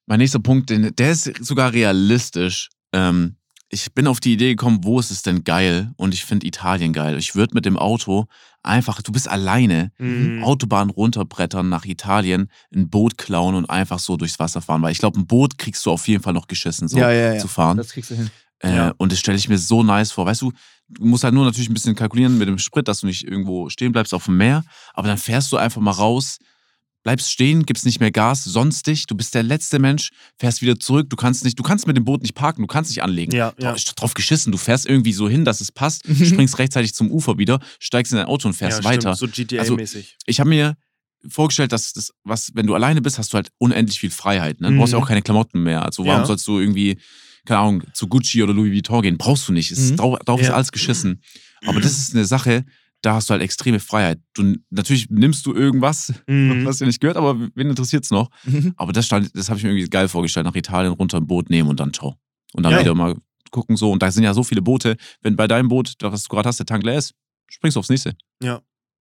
Mein nächster Punkt, der ist sogar realistisch. Ähm, ich bin auf die Idee gekommen, wo ist es denn geil? Und ich finde Italien geil. Ich würde mit dem Auto einfach, du bist alleine, Mhm. Autobahn runterbrettern nach Italien, ein Boot klauen und einfach so durchs Wasser fahren. Weil ich glaube, ein Boot kriegst du auf jeden Fall noch geschissen, so Ja, ja, ja. zu fahren. Das kriegst du hin. Äh, Ja. Und das stelle ich mir so nice vor. Weißt du, du musst halt nur natürlich ein bisschen kalkulieren mit dem Sprit, dass du nicht irgendwo stehen bleibst auf dem Meer. Aber dann fährst du einfach mal raus, bleibst stehen, gibst nicht mehr Gas, sonst dich. Du bist der letzte Mensch, fährst wieder zurück. Du kannst nicht, du kannst mit dem Boot nicht parken, du kannst nicht anlegen. Ja, ja. drauf geschissen. Du fährst irgendwie so hin, dass es passt, Mhm. springst rechtzeitig zum Ufer wieder, steigst in dein Auto und fährst ja, weiter. Stimmt, so Also, GTA-mäßig. Ich habe mir vorgestellt, dass das, was, wenn du alleine bist, hast du halt unendlich viel Freiheit. Ne? Du brauchst ja Mhm. auch keine Klamotten mehr. Also warum Ja. sollst du irgendwie, keine Ahnung, zu Gucci oder Louis Vuitton gehen? Brauchst du nicht. Es ist, Mhm. drauf, drauf ist Ja. alles geschissen. Aber das ist eine Sache, da hast du halt extreme Freiheit. Du, natürlich nimmst du irgendwas, Mhm. was dir nicht gehört, aber wen interessiert's noch? Mhm. Aber das, stand- das habe ich mir irgendwie geil vorgestellt. Nach Italien runter ein Boot nehmen und dann ciao. Und dann Ja. wieder mal gucken so. Und da sind ja so viele Boote. Wenn bei deinem Boot, was du gerade hast, der Tank leer ist, springst du aufs nächste.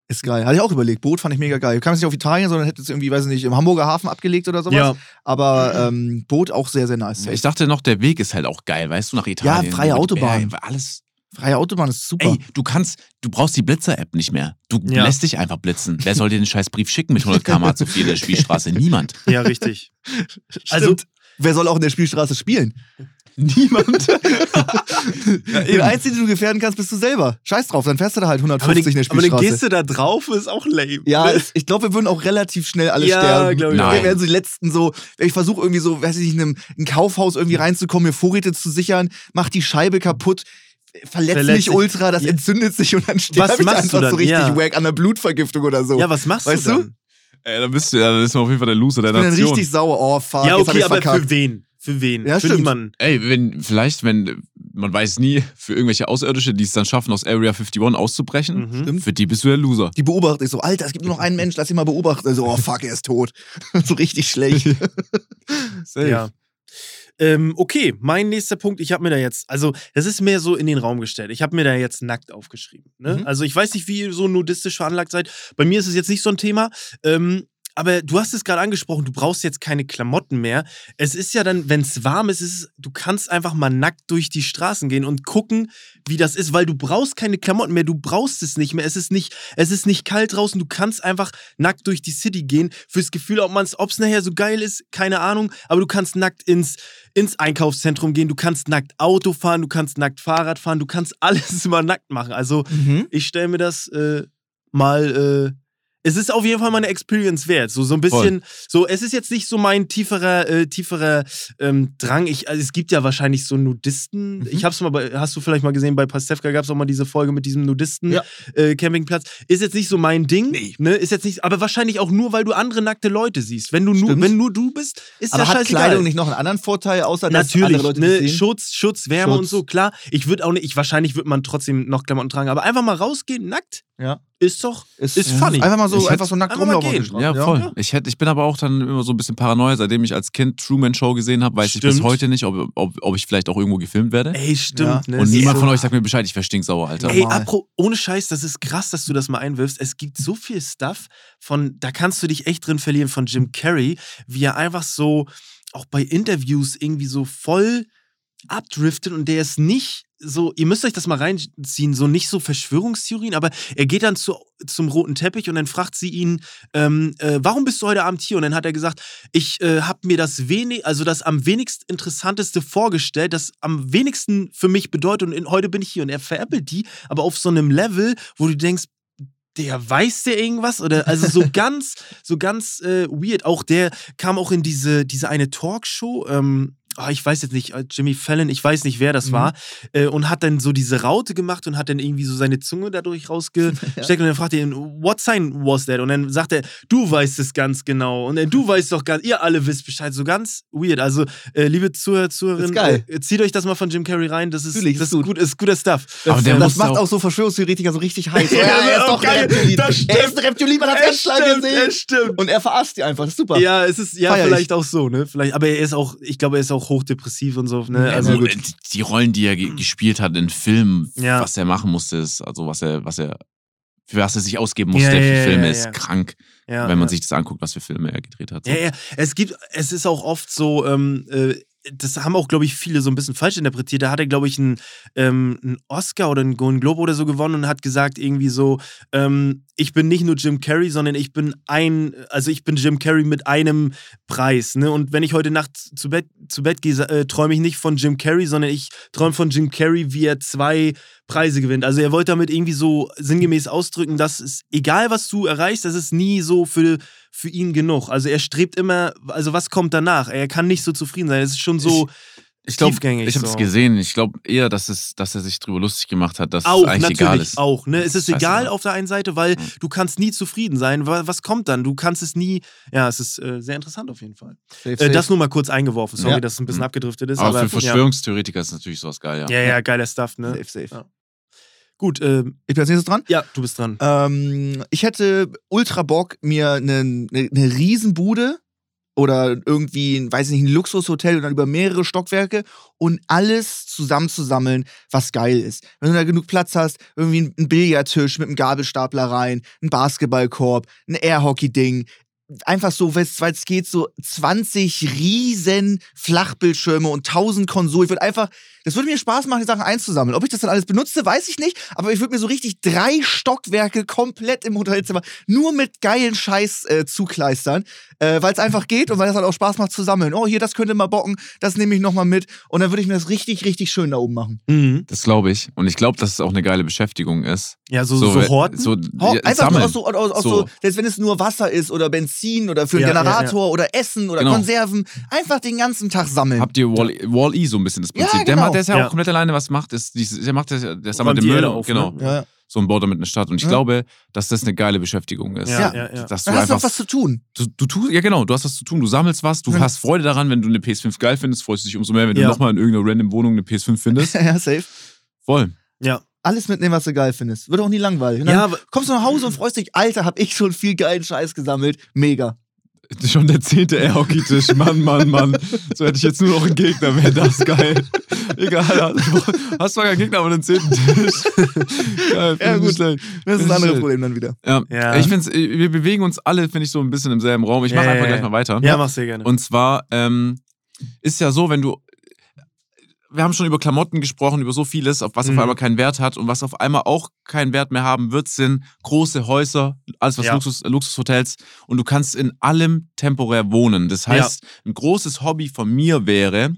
Ist geil. Hatte ich auch überlegt. Boot fand ich mega geil. Kam jetzt nicht auf Italien, sondern hätte es irgendwie, weiß ich nicht, im Hamburger Hafen abgelegt oder sowas. Ja, Aber ähm, Boot auch sehr, sehr nice. Ich dachte noch, der Weg ist halt auch geil, weißt du, nach Italien. freie Über die Autobahn. Berge, alles. Freie Autobahn ist super. Ey, du kannst, du brauchst die Blitzer-App nicht mehr. Du Ja. lässt dich einfach blitzen. Wer soll dir den scheiß Brief schicken mit 100 km zu viel in der Spielstraße? Niemand. ja, richtig. also, wer soll auch in der Spielstraße spielen? Niemand. Den einzigen, den du gefährden kannst, bist du selber. Scheiß drauf, dann fährst du da halt aber, 150 den, in der aber dann Spielstraße. gehst du da drauf, ist auch lame. ja, es- ich glaube, wir würden auch relativ schnell alle Ja, sterben. glaub ich auch. Wir wären so die letzten so, ich versuche irgendwie so, weiß ich nicht, in einem, ein Kaufhaus irgendwie reinzukommen, mir Vorräte zu sichern, mach die Scheibe kaputt, verletzt Verletzt mich ultra, das Ja. entzündet sich und dann sterbe ich machst einfach du dann? so richtig Ja. wack an einer Blutvergiftung oder so. Ja, was machst Weißt du du? dann? Ey, dann bist du, ja, dann ist man auf jeden Fall der Loser der ich bin dann Nation. richtig sauer. Oh, fuck, ja, okay, aber verkackt. für wen? Für wen? Ja, für stimmt. niemanden. Ey, wenn, vielleicht, wenn, man weiß nie, für irgendwelche Außerirdische, die es dann schaffen, aus Area 51 auszubrechen, Mhm. Stimmt. für die bist du der Loser. Die beobachte ich so, Alter, es gibt nur noch einen Mensch, lass ihn mal beobachten. So, oh fuck, er ist tot. so richtig schlecht. Safe. Ja. Ähm, okay, mein nächster Punkt, ich habe mir da jetzt, also das ist mehr so in den Raum gestellt. Ich habe mir da jetzt nackt aufgeschrieben. Ne? Mhm. Also ich weiß nicht, wie ihr so nudistisch veranlagt seid. Bei mir ist es jetzt nicht so ein Thema. Ähm, aber du hast es gerade angesprochen, du brauchst jetzt keine Klamotten mehr. Es ist ja dann, wenn es warm ist, ist du kannst einfach mal nackt durch die Straßen gehen und gucken, wie das ist, weil du brauchst keine Klamotten mehr, du brauchst es nicht mehr. Es ist nicht, es ist nicht kalt draußen, du kannst einfach nackt durch die City gehen. Fürs Gefühl, ob es nachher so geil ist, keine Ahnung, aber du kannst nackt ins, ins Einkaufszentrum gehen, du kannst nackt Auto fahren, du kannst nackt Fahrrad fahren, du kannst alles immer nackt machen. Also mhm. ich stelle mir das äh, mal. Äh, es ist auf jeden Fall mal eine Experience wert. So, so ein bisschen, so, es ist jetzt nicht so mein tieferer, äh, tieferer ähm, Drang. Ich, also es gibt ja wahrscheinlich so Nudisten. Mhm. Ich hab's mal bei, hast du vielleicht mal gesehen, bei Pastewka gab es auch mal diese Folge mit diesem Nudisten Ja. äh. Ist jetzt nicht so mein Ding. Nee. Ne? Ist jetzt nicht, aber wahrscheinlich auch nur, weil du andere nackte Leute siehst. Wenn du nur, wenn nur du bist, ist Aber ja hat scheißegal. Kleidung nicht noch einen anderen Vorteil, außer dass Natürlich, andere Leute ne? Schutz, Schutz, Wärme Schutz. und so, klar. Ich würde auch nicht, ich, wahrscheinlich würde man trotzdem noch Klamotten tragen, aber einfach mal rausgehen, nackt, Ja. Ist doch, ist, Ist, funny. Einfach mal so, Ich hätte- einfach so nackt rumlaufen. Ja, voll. Ja. Ich, hätt, ich bin aber auch dann immer so ein bisschen paranoid. Seitdem ich als Kind Truman Show gesehen habe, weiß ich Stimmt. bis heute nicht, ob, ob, ob ich vielleicht auch irgendwo gefilmt werde. Ey, stimmt, Ja. ne? Und niemand ist von so- euch sagt mir Bescheid, ich wäre stinksauer, Alter. Ey, apro, ohne Scheiß, das ist krass, dass du das mal einwirfst. Es gibt so viel Stuff von, da kannst du dich echt drin verlieren, von Jim Carrey, wie er einfach so, auch bei Interviews irgendwie so voll abdriftet und der ist nicht so, ihr müsst euch das mal reinziehen, so nicht so Verschwörungstheorien, aber er geht dann zu, zum roten Teppich und dann fragt sie ihn, ähm, äh, warum bist du heute Abend hier? Und dann hat er gesagt, ich äh, habe mir das wenig, also das am wenigst interessanteste vorgestellt, das am wenigsten für mich bedeutet und in, heute bin ich hier. Und er veräppelt die, aber auf so einem Level, wo du denkst, der weiß der irgendwas? Oder also so ganz so ganz äh, weird. Auch der kam auch in diese diese eine Talkshow ähm, ah, ich weiß jetzt nicht, äh, Jimmy Fallon, ich weiß nicht, wer das Mhm. war, äh, und hat dann so diese Raute gemacht und hat dann irgendwie so seine Zunge dadurch rausgesteckt und dann fragt er ihn, what sign was that? Und dann sagt er, du weißt es ganz genau und äh, du weißt doch ganz, ihr alle wisst Bescheid, so ganz weird. Also, äh, liebe Zuhörer, Zuhörerinnen. Äh, zieht euch das mal von Jim Carrey rein, das ist, Natürlich, das ist ist, gut, ist guter Stuff. Aber der das muss macht auch- auch so Verschwörungstheoretiker so richtig heiß. Ja, ja, er ist oh, doch ein geil. Reptilin. Das Er ist ein Reptilin, man hat ganz stimmt, gesehen. Und er verarscht die einfach, das ist super. Ja, es ist ja Feier ich. vielleicht auch so, ne? Vielleicht, aber er ist auch, ich glaube, er ist auch hochdepressiv und so, ne? Also Also, die Rollen, die er ge gespielt hat in Filmen, Ja. was er machen musste, ist, also was er, was er, für was er sich ausgeben musste Ja, für Filme, ist krank, wenn man sich das anguckt, was für Filme er gedreht hat. So. Ja, ja. Es gibt, es ist auch oft so, ähm, äh, das haben auch, glaube ich, viele so ein bisschen falsch interpretiert. Da hat er, glaube ich, einen, ähm, einen Oscar oder einen Golden Globe oder so gewonnen und hat gesagt, irgendwie so, ähm, ich bin nicht nur Jim Carrey, sondern ich bin ein, also ich bin Jim Carrey mit einem Preis. Ne? Und wenn ich heute Nacht zu Bett, zu Bett gehe, äh, träume ich nicht von Jim Carrey, sondern ich träume von Jim Carrey, wie er zwei Preise gewinnt. Also er wollte damit irgendwie so sinngemäß ausdrücken, dass es egal, was du erreichst, das ist nie so für, für ihn genug. Also er strebt immer, also was kommt danach? Er kann nicht so zufrieden sein. Es ist schon so Ich glaube, tiefgängig. ich habe es so. gesehen. Ich glaube eher, dass, es, dass er sich drüber lustig gemacht hat, dass Auch, es eigentlich natürlich, egal ist. auch. Ne? Es ist Scheißegal. egal auf der einen Seite, weil Mhm. du kannst nie zufrieden sein. Wa- Was kommt dann? Du kannst es nie. Ja, es ist äh, sehr interessant auf jeden Fall. Safe, Äh, safe. das nur mal kurz eingeworfen. Sorry, Ja. dass es ein bisschen Mhm. abgedriftet ist. Aber Aber, für Verschwörungstheoretiker ist natürlich sowas geil, ja. ja. ja, ja, geiler Stuff, ne? safe, safe. Ja. Gut, ähm, Ich bin als nächstes dran. ja, du bist dran. Ähm, ich hätte ultra Bock, mir eine, eine, eine Riesenbude oder irgendwie, weiß ich nicht, ein Luxushotel und dann über mehrere Stockwerke und alles zusammenzusammeln, was geil ist. Wenn du da genug Platz hast, irgendwie ein Billardtisch mit einem Gabelstapler rein, ein Basketballkorb, ein Airhockey-Ding. Einfach so, weil es geht, so 20 riesen Flachbildschirme und 1000 Konsolen. Ich würde einfach Das würde mir Spaß machen, die Sachen einzusammeln. Ob ich das dann alles benutze, weiß ich nicht. Aber ich würde mir so richtig drei Stockwerke komplett im Hotelzimmer nur mit geilen Scheiß äh, zukleistern. Äh, weil es einfach geht und weil es halt auch Spaß macht zu sammeln. Oh, hier, das könnte mal bocken, das nehme ich nochmal mit. Und dann würde ich mir das richtig, richtig schön da oben machen. Mhm. Das glaube ich. Und ich glaube, dass es auch eine geile Beschäftigung ist. Ja, so, so, äh, Horten. So, ja, einfach sammeln. nur aus so, aus, aus so. So. selbst wenn es nur Wasser ist oder Benzin oder für einen Ja, ja, Generator oder Essen oder Genau. Konserven, einfach den ganzen Tag sammeln. Habt ihr Wall- Wall-E so ein bisschen das Ja, Prinzip? der, genau. Der ist ja, Ja. auch komplett alleine, was macht, ist, dieses- der macht das, der sammelt den die Müll. Auf, genau. ne? ja, ja. So ein baut damit eine Stadt. Und ich Ja. glaube, dass das eine geile Beschäftigung ist. Ja, Ja. ja. Dass du Dann hast du einfach. was zu tun. Du, du tust, ja, genau, du hast was zu tun, du sammelst was, du hast Freude daran, wenn du eine PS5 geil findest, freust du dich umso mehr, wenn Ja. du nochmal in irgendeiner random Wohnung eine PS5 findest. ja, safe. Voll. Ja. Alles mitnehmen, was du geil findest. Wird auch nie langweilig. Ja, kommst du nach Hause und freust dich, Alter, hab ich schon viel geilen Scheiß gesammelt. Mega. Schon der zehnte Air-Hockey-Tisch. Mann, Mann, Mann. So hätte ich jetzt nur noch einen Gegner, wäre das geil. Egal, hast zwar keinen Gegner, aber einen zehnten Tisch. Geil, Ja, gut. Schlecht. Das ist ein anderes. Problem dann wieder. Ja. Ja. Ich finde, wir bewegen uns alle, finde ich, so ein bisschen im selben Raum. Ich mache Ja, einfach ja, gleich ja. mal weiter. Ja, mach sehr gerne. Und zwar ähm, ist ja so, wenn du. Wir haben schon über Klamotten gesprochen, über so vieles, auf was Mhm. auf einmal keinen Wert hat und was auf einmal auch keinen Wert mehr haben wird, sind große Häuser, alles was Ja. Luxus, Luxushotels und du kannst in allem temporär wohnen. Das heißt, ein großes Hobby von mir wäre,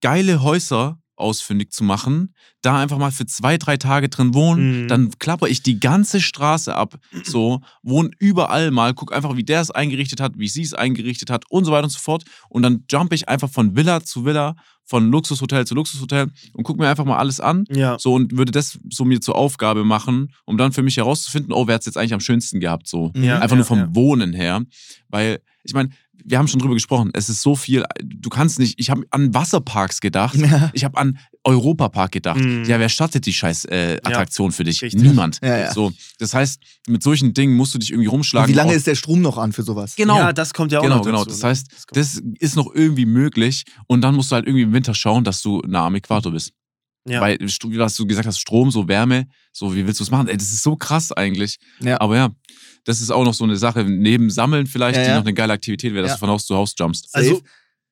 geile Häuser ausfindig zu machen, da einfach mal für zwei, drei Tage drin wohnen, Mhm. dann klapper ich die ganze Straße ab, so, wohne überall mal, guck einfach, wie der es eingerichtet hat, wie sie es eingerichtet hat und so weiter und so fort und dann jump ich einfach von Villa zu Villa, von Luxushotel zu Luxushotel und guck mir einfach mal alles an, ja. so und würde das so mir zur Aufgabe machen, um dann für mich herauszufinden, oh, wer hat es jetzt eigentlich am schönsten gehabt, so. Ja, Einfach ja, nur vom. Wohnen her. Weil, ich meine, wir haben schon drüber gesprochen, es ist so viel, du kannst nicht, ich habe an Wasserparks gedacht, Ja. ich habe an Europapark gedacht. Mhm. Ja, wer startet die scheiß äh, Attraktion für dich? richtig. Niemand. Ja, ja. So, das heißt, mit solchen Dingen musst du dich irgendwie Und rumschlagen. wie lange ist der Strom noch an für sowas? Genau. Ja, das kommt ja auch Genau, noch genau. dazu, Das heißt, kommt- das ist noch irgendwie möglich und dann musst du halt irgendwie im Winter schauen, dass du nah am Äquator bist. ja. Weil, was du gesagt hast, Strom, so Wärme, so wie willst du es machen? Ey, das ist so krass eigentlich. Ja. Aber ja, das ist auch noch so eine Sache, neben Sammeln vielleicht, Ja, die ja. noch eine geile Aktivität wäre, dass Ja. du von Haus zu Haus jumpst. also.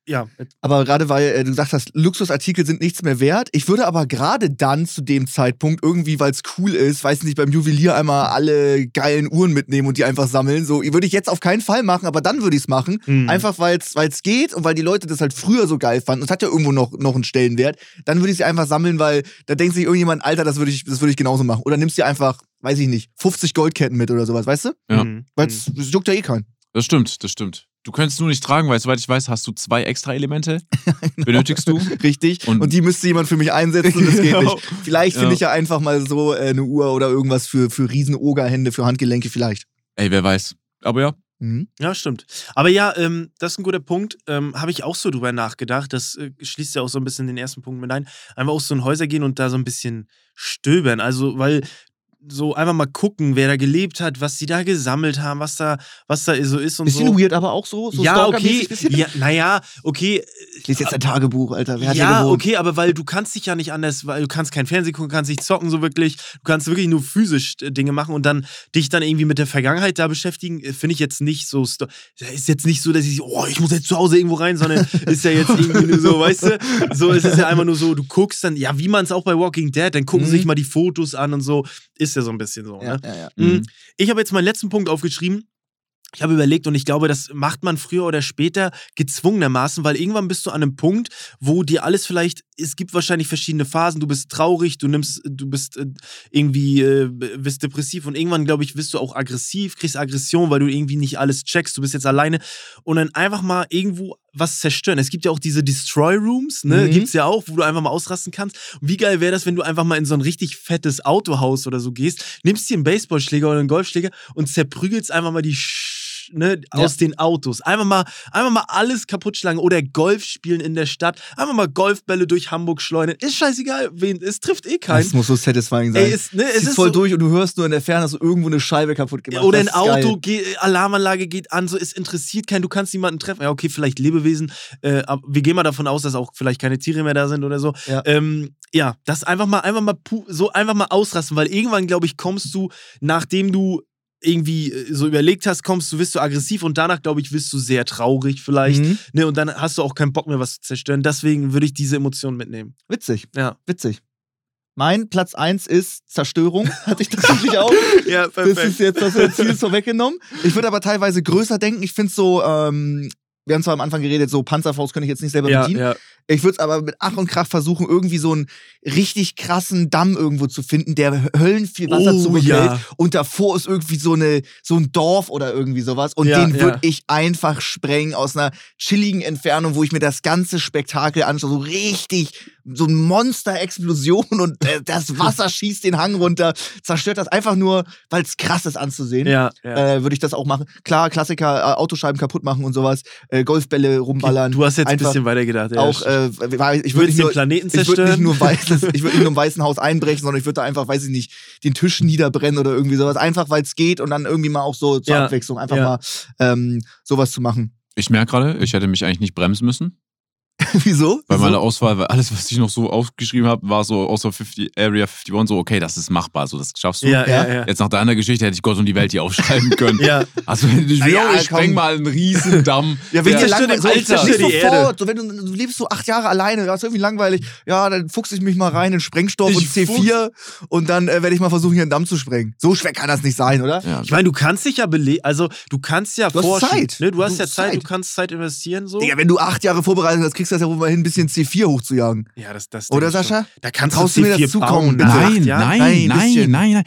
Ja. Aber gerade weil äh, du gesagt hast, Luxusartikel sind nichts mehr wert. Ich würde aber gerade dann zu dem Zeitpunkt irgendwie, weil es cool ist, weiß nicht, beim Juwelier einmal alle geilen Uhren mitnehmen und die einfach sammeln. So würde ich jetzt auf keinen Fall machen, aber dann würde ich es machen. Mhm. Einfach weil es geht und weil die Leute das halt früher so geil fanden. Und es hat ja irgendwo noch, noch einen Stellenwert. Dann würde ich sie einfach sammeln, weil da denkt sich irgendjemand, Alter, das würde ich, das würde ich genauso machen. Oder nimmst dir einfach, weiß ich nicht, 50 Goldketten mit oder sowas, weißt du? Ja. Mhm. Weil es es juckt ja eh keinen. Das stimmt, das stimmt. Du könntest nur nicht tragen, weil soweit ich weiß, hast du zwei extra Elemente. Benötigst du? Richtig. Und- Und, die müsste jemand für mich einsetzen und das geht Genau. nicht. Vielleicht finde Ja. ich ja einfach mal so äh, eine Uhr oder irgendwas für, für Riesen-Ogerhände, für Handgelenke vielleicht. Ey, wer weiß. Aber ja, Mhm. Ja, stimmt. Aber ja, ähm, das ist ein guter Punkt. Ähm, Habe ich auch so drüber nachgedacht. Das äh, schließt ja auch so ein bisschen den ersten Punkt mit ein. Einfach auch so in Häuser gehen und da so ein bisschen stöbern. Also, weil so einfach mal gucken, wer da gelebt hat, was sie da gesammelt haben, was da, was da so ist und Bisschen so. weird, aber auch so. so ja, okay. bisschen. Ja, naja, okay. Ich lese jetzt ein Tagebuch, Alter. Wer Ja, okay, aber weil du kannst dich ja nicht anders, weil du kannst kein Fernsehen gucken, kannst nicht zocken so wirklich. Du kannst wirklich nur physisch äh, Dinge machen und dann dich dann irgendwie mit der Vergangenheit da beschäftigen, äh, finde ich jetzt nicht so. Ist jetzt nicht so, dass ich, oh, ich muss jetzt zu Hause irgendwo rein, sondern ist ja jetzt irgendwie nur so, weißt du? So ist es ja einfach nur so, du guckst dann, ja, wie man es auch bei Walking Dead, dann gucken Mhm. sie sich mal die Fotos an und so. Ist ja so ein bisschen so. Ja, Ne? ja, ja. Mhm. Ich habe jetzt meinen letzten Punkt aufgeschrieben. Ich habe überlegt und ich glaube, das macht man früher oder später gezwungenermaßen, weil irgendwann bist du an einem Punkt, wo dir alles vielleicht, es gibt wahrscheinlich verschiedene Phasen, du bist traurig, du nimmst, du bist äh, irgendwie, äh, bist depressiv und irgendwann, glaube ich, wirst du auch aggressiv, kriegst Aggression, weil du irgendwie nicht alles checkst, du bist jetzt alleine und dann einfach mal irgendwo was zerstören. Es gibt ja auch diese Destroy Rooms, ne, Mhm. gibt's ja auch, wo du einfach mal ausrasten kannst. Und wie geil wäre das, wenn du einfach mal in so ein richtig fettes Autohaus oder so gehst, nimmst dir einen Baseballschläger oder einen Golfschläger und zerprügelst einfach mal die Sch Ne, aus den Autos. Einfach mal, einfach mal alles kaputt schlagen oder Golf spielen in der Stadt. Einfach mal Golfbälle durch Hamburg schleudern. Ist scheißegal, wen, es trifft eh keinen. Das muss so satisfying sein. Ey, ist, ne, es ist voll so, durch und du hörst nur in der Ferne, dass so irgendwo eine Scheibe kaputt gemacht oder ein. Auto, geht, Alarmanlage geht an, so es interessiert keinen, du kannst niemanden treffen. Ja, okay, vielleicht Lebewesen. Äh, aber wir gehen mal davon aus, dass auch vielleicht keine Tiere mehr da sind oder so. Ja. Ähm, ja, das einfach mal, einfach mal so einfach mal ausrasten, weil irgendwann, glaube ich, kommst du, nachdem du irgendwie äh, so überlegt hast, kommst du, wirst du aggressiv und danach, glaube ich, wirst du sehr traurig vielleicht. Mhm. Ne, und dann hast du auch keinen Bock mehr, was zu zerstören. Deswegen würde ich diese Emotionen mitnehmen. Witzig, Ja. witzig. Mein Platz 1 ist Zerstörung, hatte ich tatsächlich auch. Ja, Das ist jetzt das Ziel so weggenommen. Ich würde aber teilweise größer denken. Ich finde so, ähm, wir haben zwar am Anfang geredet, so Panzerfaust könnte ich jetzt nicht selber ja, bedienen. ja. Ich würde es aber mit Ach und Krach versuchen, irgendwie so einen richtig krassen Damm irgendwo zu finden, der Höllen viel Wasser Oh, zugehält. ja. Und davor ist irgendwie so, eine, so ein Dorf oder irgendwie sowas. Und Ja, den würde ich einfach sprengen aus einer chilligen Entfernung, wo ich mir das ganze Spektakel anschaue. So richtig, so ein Monster-Explosion und äh, das Wasser schießt den Hang runter, zerstört das einfach nur, weil es krass ist anzusehen. Ja, ja. Äh, würde ich das auch machen. Klar, Klassiker, äh, Autoscheiben kaputt machen und sowas, äh, Golfbälle rumballern. du hast jetzt ein bisschen weiter gedacht. Ja, auch, äh, ich würde nicht den nur, Planeten ich würde zerstören. nicht nur weißes, ich würde nicht nur im Weißen Haus einbrechen, sondern ich würde da einfach, weiß ich nicht, den Tisch niederbrennen oder irgendwie sowas. Einfach, weil es geht und dann irgendwie mal auch so zur Ja, Abwechslung einfach ja. mal ähm, sowas zu machen. Ich merke gerade, ich hätte mich eigentlich nicht bremsen müssen. Wieso? Bei meiner Auswahl, weil alles, was ich noch so aufgeschrieben habe, war so außer 50, Area 51 so, okay, das ist machbar, so das schaffst du. ja, ja, Ja. Jetzt nach deiner Geschichte hätte ich Gott und die Welt hier aufschreiben können. Ja, Also, ich, Na ja, ich spreng mal einen Riesendamm. Ja, wenn Ja, langweilig so, Alter. nicht die sofort. So, wenn du, du lebst so acht Jahre alleine, das ist irgendwie langweilig. Ja, dann fuchse ich mich mal rein in Sprengstoff Ich und C4 und dann äh, werde ich mal versuchen, hier einen Damm zu sprengen. So schwer kann das nicht sein, oder? Ja. ich meine, du kannst dich ja belegen, also du kannst ja Du hast. Zeit. Ne? Du hast Du ja Zeit, Zeit. du kannst Zeit investieren so. Digga, wenn du acht Jahre vorbereitet hast, kriegst du das ja wohl mal hin, ein bisschen C4 hochzujagen. ja, das, das Oder. Sascha? Da kannst du mir C4 das zukommen, Nein, nein, Nein, nein, nein,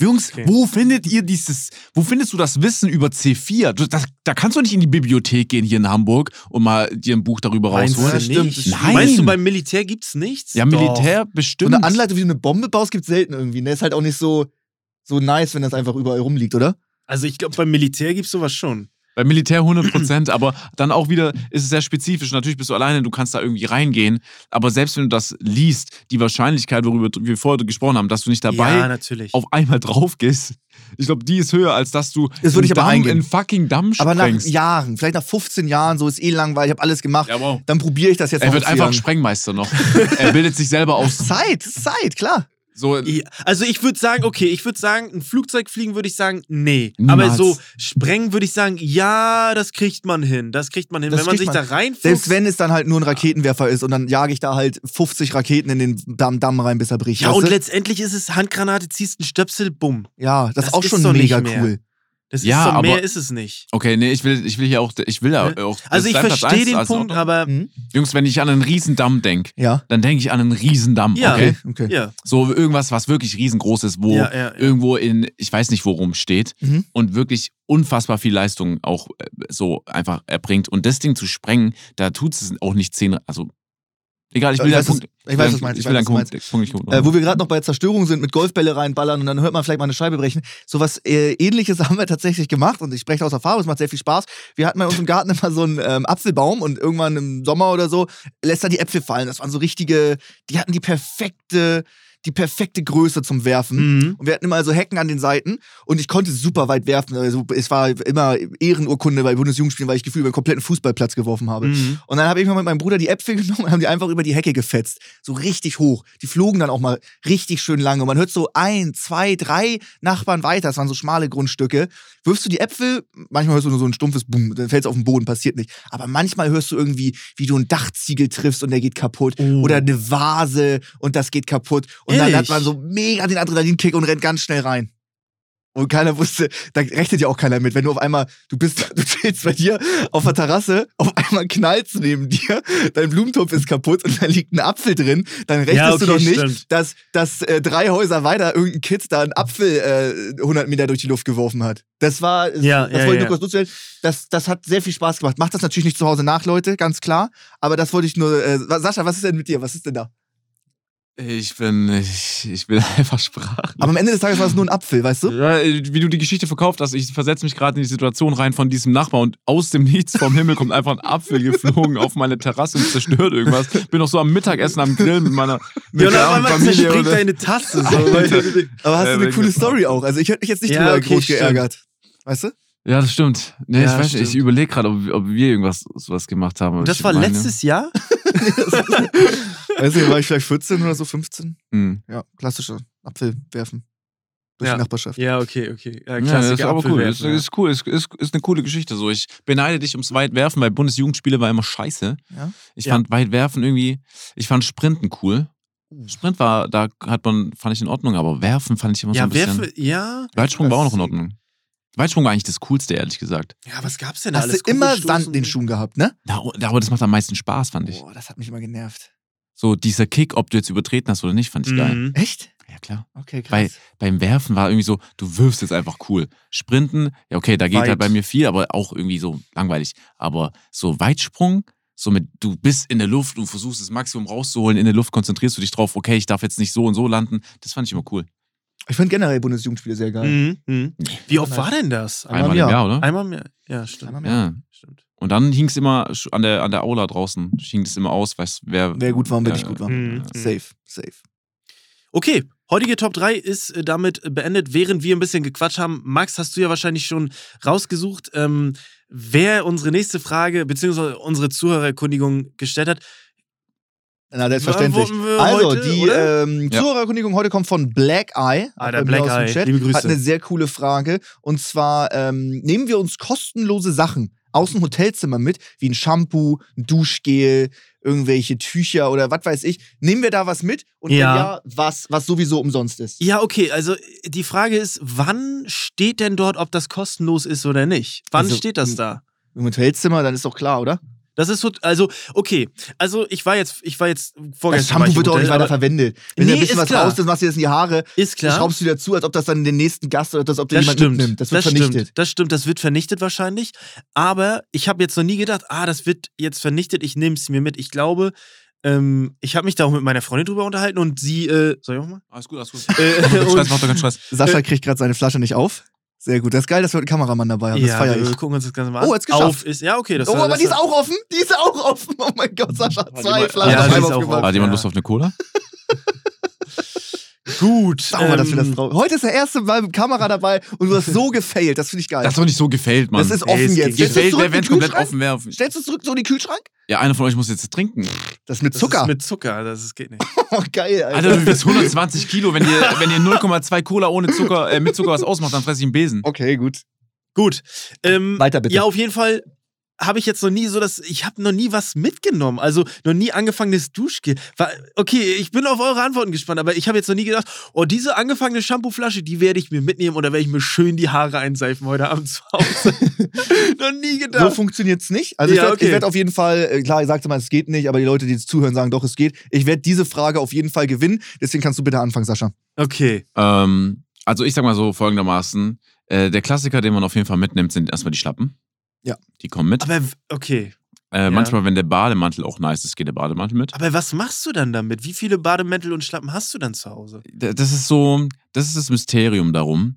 Jungs, Okay. wo findet ihr dieses, wo findest du das Wissen über C4? Du, das, da kannst du nicht in die Bibliothek gehen hier in Hamburg und mal dir ein Buch darüber Meinst rausholen. stimmt, nicht? das stimmt. Nein. Meinst du, beim Militär gibt's nichts? Ja. Militär So bestimmt. eine Anleitung, wie du eine Bombe baust, gibt's selten irgendwie. Ne? Ist halt auch nicht so, so nice, wenn das einfach überall rumliegt, oder? Also ich glaube, beim Militär gibt's sowas schon. Beim Militär 100%, aber dann auch wieder ist es sehr spezifisch. Natürlich bist du alleine, du kannst da irgendwie reingehen. Aber selbst wenn du das liest, die Wahrscheinlichkeit, worüber wir vorher gesprochen haben, dass du nicht dabei ja, natürlich. auf einmal drauf gehst, ich glaube, die ist höher, als dass du Das würde ich einen aber Damm, einen fucking Damm Aber nach sprengst. Jahren, vielleicht nach 15 Jahren, so ist eh langweilig, ich habe alles gemacht. Ja, wow. Dann probiere ich das jetzt Er wird einfach. Sprengmeister noch. er bildet sich selber aus. Zeit, Zeit, klar. So, Ja, Also ich würde sagen, okay, ich würde sagen, ein Flugzeug fliegen würde ich sagen, nee. Niemals. Aber so sprengen würde ich sagen, ja, das kriegt man hin. Das kriegt man hin. Das wenn man sich man. da reinfuchst. Selbst wenn es dann halt nur ein Raketenwerfer ist und dann jage ich da halt 50 Raketen in den Damm, Damm rein, bis er bricht. Ja, und du? letztendlich ist es Handgranate, ziehst einen Stöpsel, bumm. ja, das, das ist auch schon mega mehr. cool. Das Ja, ist so, aber- mehr ist es nicht. okay, nee, ich will, ich will hier auch, ich will ja auch. Also ich verstehe den also- Punkt, aber Mhm. Jungs, wenn ich an einen Riesendamm denke, Ja, dann denke ich an einen Riesendamm, Ja. okay? okay. ja, So irgendwas, was wirklich riesengroß ist, wo ja, ja, ja. irgendwo in, ich weiß nicht worum steht Mhm. und wirklich unfassbar viel Leistung auch äh, so einfach erbringt. Und das Ding zu sprengen, da tut es auch nicht zehn, also egal, ich will Ich weiß, Punkt. ich weiß, was meinst, Ich will weiß, Punkt, Punkt gut. Äh, wo wir gerade noch bei Zerstörung sind, mit Golfbälle reinballern und dann hört man vielleicht mal eine Scheibe brechen. Sowas äh, ähnliches haben wir tatsächlich gemacht und ich spreche aus Erfahrung, es macht sehr viel Spaß. Wir hatten bei uns im Garten immer so einen ähm, Apfelbaum und irgendwann im Sommer oder so lässt er die Äpfel fallen. Das waren so richtige, die hatten die perfekte, die perfekte Größe zum Werfen. Mhm. Und wir hatten immer so Hecken an den Seiten und ich konnte super weit werfen. Also es war immer Ehrenurkunde bei Bundesjugendspielen, weil ich gefühlt über einen kompletten Fußballplatz geworfen habe. Mhm. Und dann habe ich mal mit meinem Bruder die Äpfel genommen und haben die einfach über die Hecke gefetzt. So richtig hoch. Die flogen dann auch mal richtig schön lange. Und man hört so ein, zwei, drei Nachbarn weiter. Das waren so schmale Grundstücke. Wirfst du die Äpfel, manchmal hörst du nur so ein stumpfes Bumm, dann fällt es auf den Boden, passiert nicht. Aber manchmal hörst du irgendwie, wie du einen Dachziegel triffst und der geht kaputt. Oh. Oder eine Vase und das geht kaputt. Und dann Ehrlich? hat man so mega den Adrenalinkick und rennt ganz schnell rein. Und keiner wusste, da rechnet ja auch keiner mit. Wenn du auf einmal, du bist, du chillst bei dir auf der Terrasse, auf einmal knallst neben dir, dein Blumentopf ist kaputt und da liegt ein Apfel drin, dann rechnest Ja, du okay, doch nicht, stimmt. dass, dass äh, drei Häuser weiter irgendein Kid da einen Apfel äh, 100 Meter durch die Luft geworfen hat. Das war, Ja, das ja, wollte ich nur kurz losstellen. Das, das hat sehr viel Spaß gemacht. Macht das natürlich nicht zu Hause nach, Leute, ganz klar. Aber das wollte ich nur, äh, Sascha, was ist denn mit dir? Was ist denn da? Ich bin, ich, ich will einfach Sprachen. Aber am Ende des Tages war es nur ein Apfel, weißt du? Ja, wie du die Geschichte verkauft hast, ich versetze mich gerade in die Situation rein von diesem Nachbar und aus dem Nichts vom Himmel kommt einfach ein Apfel geflogen auf meine Terrasse und zerstört irgendwas. Bin noch so am Mittagessen am Grillen mit meiner mit Ja, auf einmal Familie. und- deine Tasse. So, Aber hast du eine coole Story auch. Also ich hätte mich jetzt nicht Ja, drüber okay, groß stimmt. geärgert. Weißt du? Ja, das stimmt. Nee, Ja, ich weiß nicht, ich stimmt. überlege gerade, ob, ob wir irgendwas sowas gemacht haben. Und das Ich war meine- letztes Jahr? Weißt du, war ich vielleicht 14 oder so, 15? Hm. Ja, klassische Apfel werfen. durch Ja. die Nachbarschaft. Ja, okay, okay. Ja, Ja, das ist aber cool. Ist, Apfelwerfen, ja. ist cool. Ist, ist, ist eine coole Geschichte. So, ich beneide dich ums Weitwerfen, weil Bundesjugendspiele war immer scheiße. Ja. Ich Ja. fand Weitwerfen irgendwie, ich fand Sprinten cool. Sprint war, da hat man, fand ich in Ordnung, aber Werfen fand ich immer so Ja, ein bisschen. Werfe, ja. Weitsprung war auch noch in Das- Ordnung. Weitsprung war eigentlich das Coolste, ehrlich gesagt. Ja, was gab's denn da Hast du alles? immer Kugelstoßen? Sand in den Schuhen gehabt, ne? Da, aber das macht am meisten Spaß, fand ich. Boah, das hat mich immer genervt. So dieser Kick, ob du jetzt übertreten hast oder nicht, fand ich geil. Mhm. Echt? Ja, klar. Okay, krass. Bei, beim Werfen war irgendwie so, du wirfst jetzt einfach cool. Sprinten, ja, okay, da geht Weit. halt bei mir viel, aber auch irgendwie so langweilig. Aber so Weitsprung, so mit, du bist in der Luft und versuchst das Maximum rauszuholen, in der Luft konzentrierst du dich drauf, okay, ich darf jetzt nicht so und so landen. Das fand ich immer cool. Ich finde generell Bundesjugendspiele sehr geil. Mhm. Mhm. Wie oft war denn das? Einmal Einmal im im Jahr. Jahr, oder? Einmal mehr. Ja, stimmt. Einmal mehr. Ja. stimmt. Und dann hing es immer an der, an der Aula draußen, hing es immer aus, weiß, wer, Wer gut war und wer äh, nicht gut war. Mhm. Safe, safe. Okay, heutige Top 3 ist äh, damit beendet. Während wir ein bisschen gequatscht haben, Max, hast du ja wahrscheinlich schon rausgesucht, ähm, wer unsere nächste Frage bzw. unsere Zuhörererkundigung gestellt hat. Na, selbstverständlich. Also, heute, die ähm, Ja. Zuhörerkundigung heute kommt von Black Eye. Ah, Hat der Black aus dem Eye. Chat. Liebe Grüße. Hat eine sehr coole Frage. Und zwar ähm, nehmen wir uns kostenlose Sachen aus dem Hotelzimmer mit, wie ein Shampoo, ein Duschgel, irgendwelche Tücher oder was weiß ich. Nehmen wir da was mit? Und Ja. ja, was, was sowieso umsonst ist. Ja, okay, also die Frage ist, wann steht denn dort, ob das kostenlos ist oder nicht? Wann Also, steht das da? Im Hotelzimmer, dann ist doch klar, oder? Das ist so, also, okay, also ich war jetzt, ich war jetzt Das vorgestern. ich Shampoo wird doch auch nicht weiter verwendet. Wenn Nee, du ein bisschen ist was klar. raus, dann machst du das in die Haare, Ist klar. schraubst du wieder zu, als ob das dann den nächsten Gast oder das, ob dir Das jemand stimmt. mitnimmt. Das wird das vernichtet. Stimmt. Das stimmt, das wird vernichtet wahrscheinlich. Aber ich habe jetzt noch nie gedacht, ah, das wird jetzt vernichtet, ich nehme es mir mit. Ich glaube, ähm, ich habe mich da auch mit meiner Freundin drüber unterhalten und sie, äh, soll ich auch mal? Alles gut, alles gut. Äh, und- Stress, macht doch keinen Stress. Sascha kriegt gerade seine Flasche nicht auf. Sehr gut. Das ist geil, dass wir einen Kameramann dabei haben. Das ja, wir ich. gucken uns das Ganze mal an. Oh, hat's geschafft. Auf ist, ja, okay. Das Oh, war, aber das die ist auch offen. Die ist auch offen. Oh mein Gott, Sascha hat zwei Flaschen Ja. Hat jemand. Lust auf eine Cola? Gut. Sauber, dass wir das ähm, drauf. Heute ist der erste Mal mit Kamera dabei und du hast so gefailt. Das finde ich geil. Das ist doch nicht so gefällt, Mann. Das ist Ey, offen es jetzt. geht- Stellst du gefällt, zurück wenn es komplett offen wäre. Stellst du zurück so in den Kühlschrank? Ja, einer von euch muss jetzt trinken. Das ist mit Das Zucker. ist mit Zucker, das ist, geht nicht. oh, geil, Alter. Alter, du bist 120 Kilo. Wenn ihr, wenn ihr 0,2 Cola ohne Zucker, äh, mit Zucker was ausmacht, dann fresse ich einen Besen. Okay, gut. Gut. Ähm, Weiter bitte. Ja, auf jeden Fall habe ich jetzt noch nie so das, ich habe noch nie was mitgenommen, also noch nie angefangenes Duschgel. Okay, ich bin auf eure Antworten gespannt, aber ich habe jetzt noch nie gedacht, oh, diese angefangene Shampooflasche, die werde ich mir mitnehmen oder werde ich mir schön die Haare einseifen heute Abend zu Hause. noch nie So gedacht. funktioniert's nicht. Also ich Ja, werde okay. werd auf jeden Fall, äh, klar, ihr sagt immer, es geht nicht, aber die Leute, die jetzt zuhören, sagen doch, es geht. Ich werde diese Frage auf jeden Fall gewinnen. Deswegen kannst du bitte anfangen, Sascha. Okay. Ähm, also ich sag mal so folgendermaßen. Äh, der Klassiker, den man auf jeden Fall mitnimmt, sind erstmal die Schlappen. Ja. Die kommen mit. Aber okay. Äh, Manchmal, wenn der Bademantel auch nice ist, geht der Bademantel mit. Aber was machst du dann damit? Wie viele Bademäntel und Schlappen hast du dann zu Hause? Das ist so, das ist das Mysterium darum.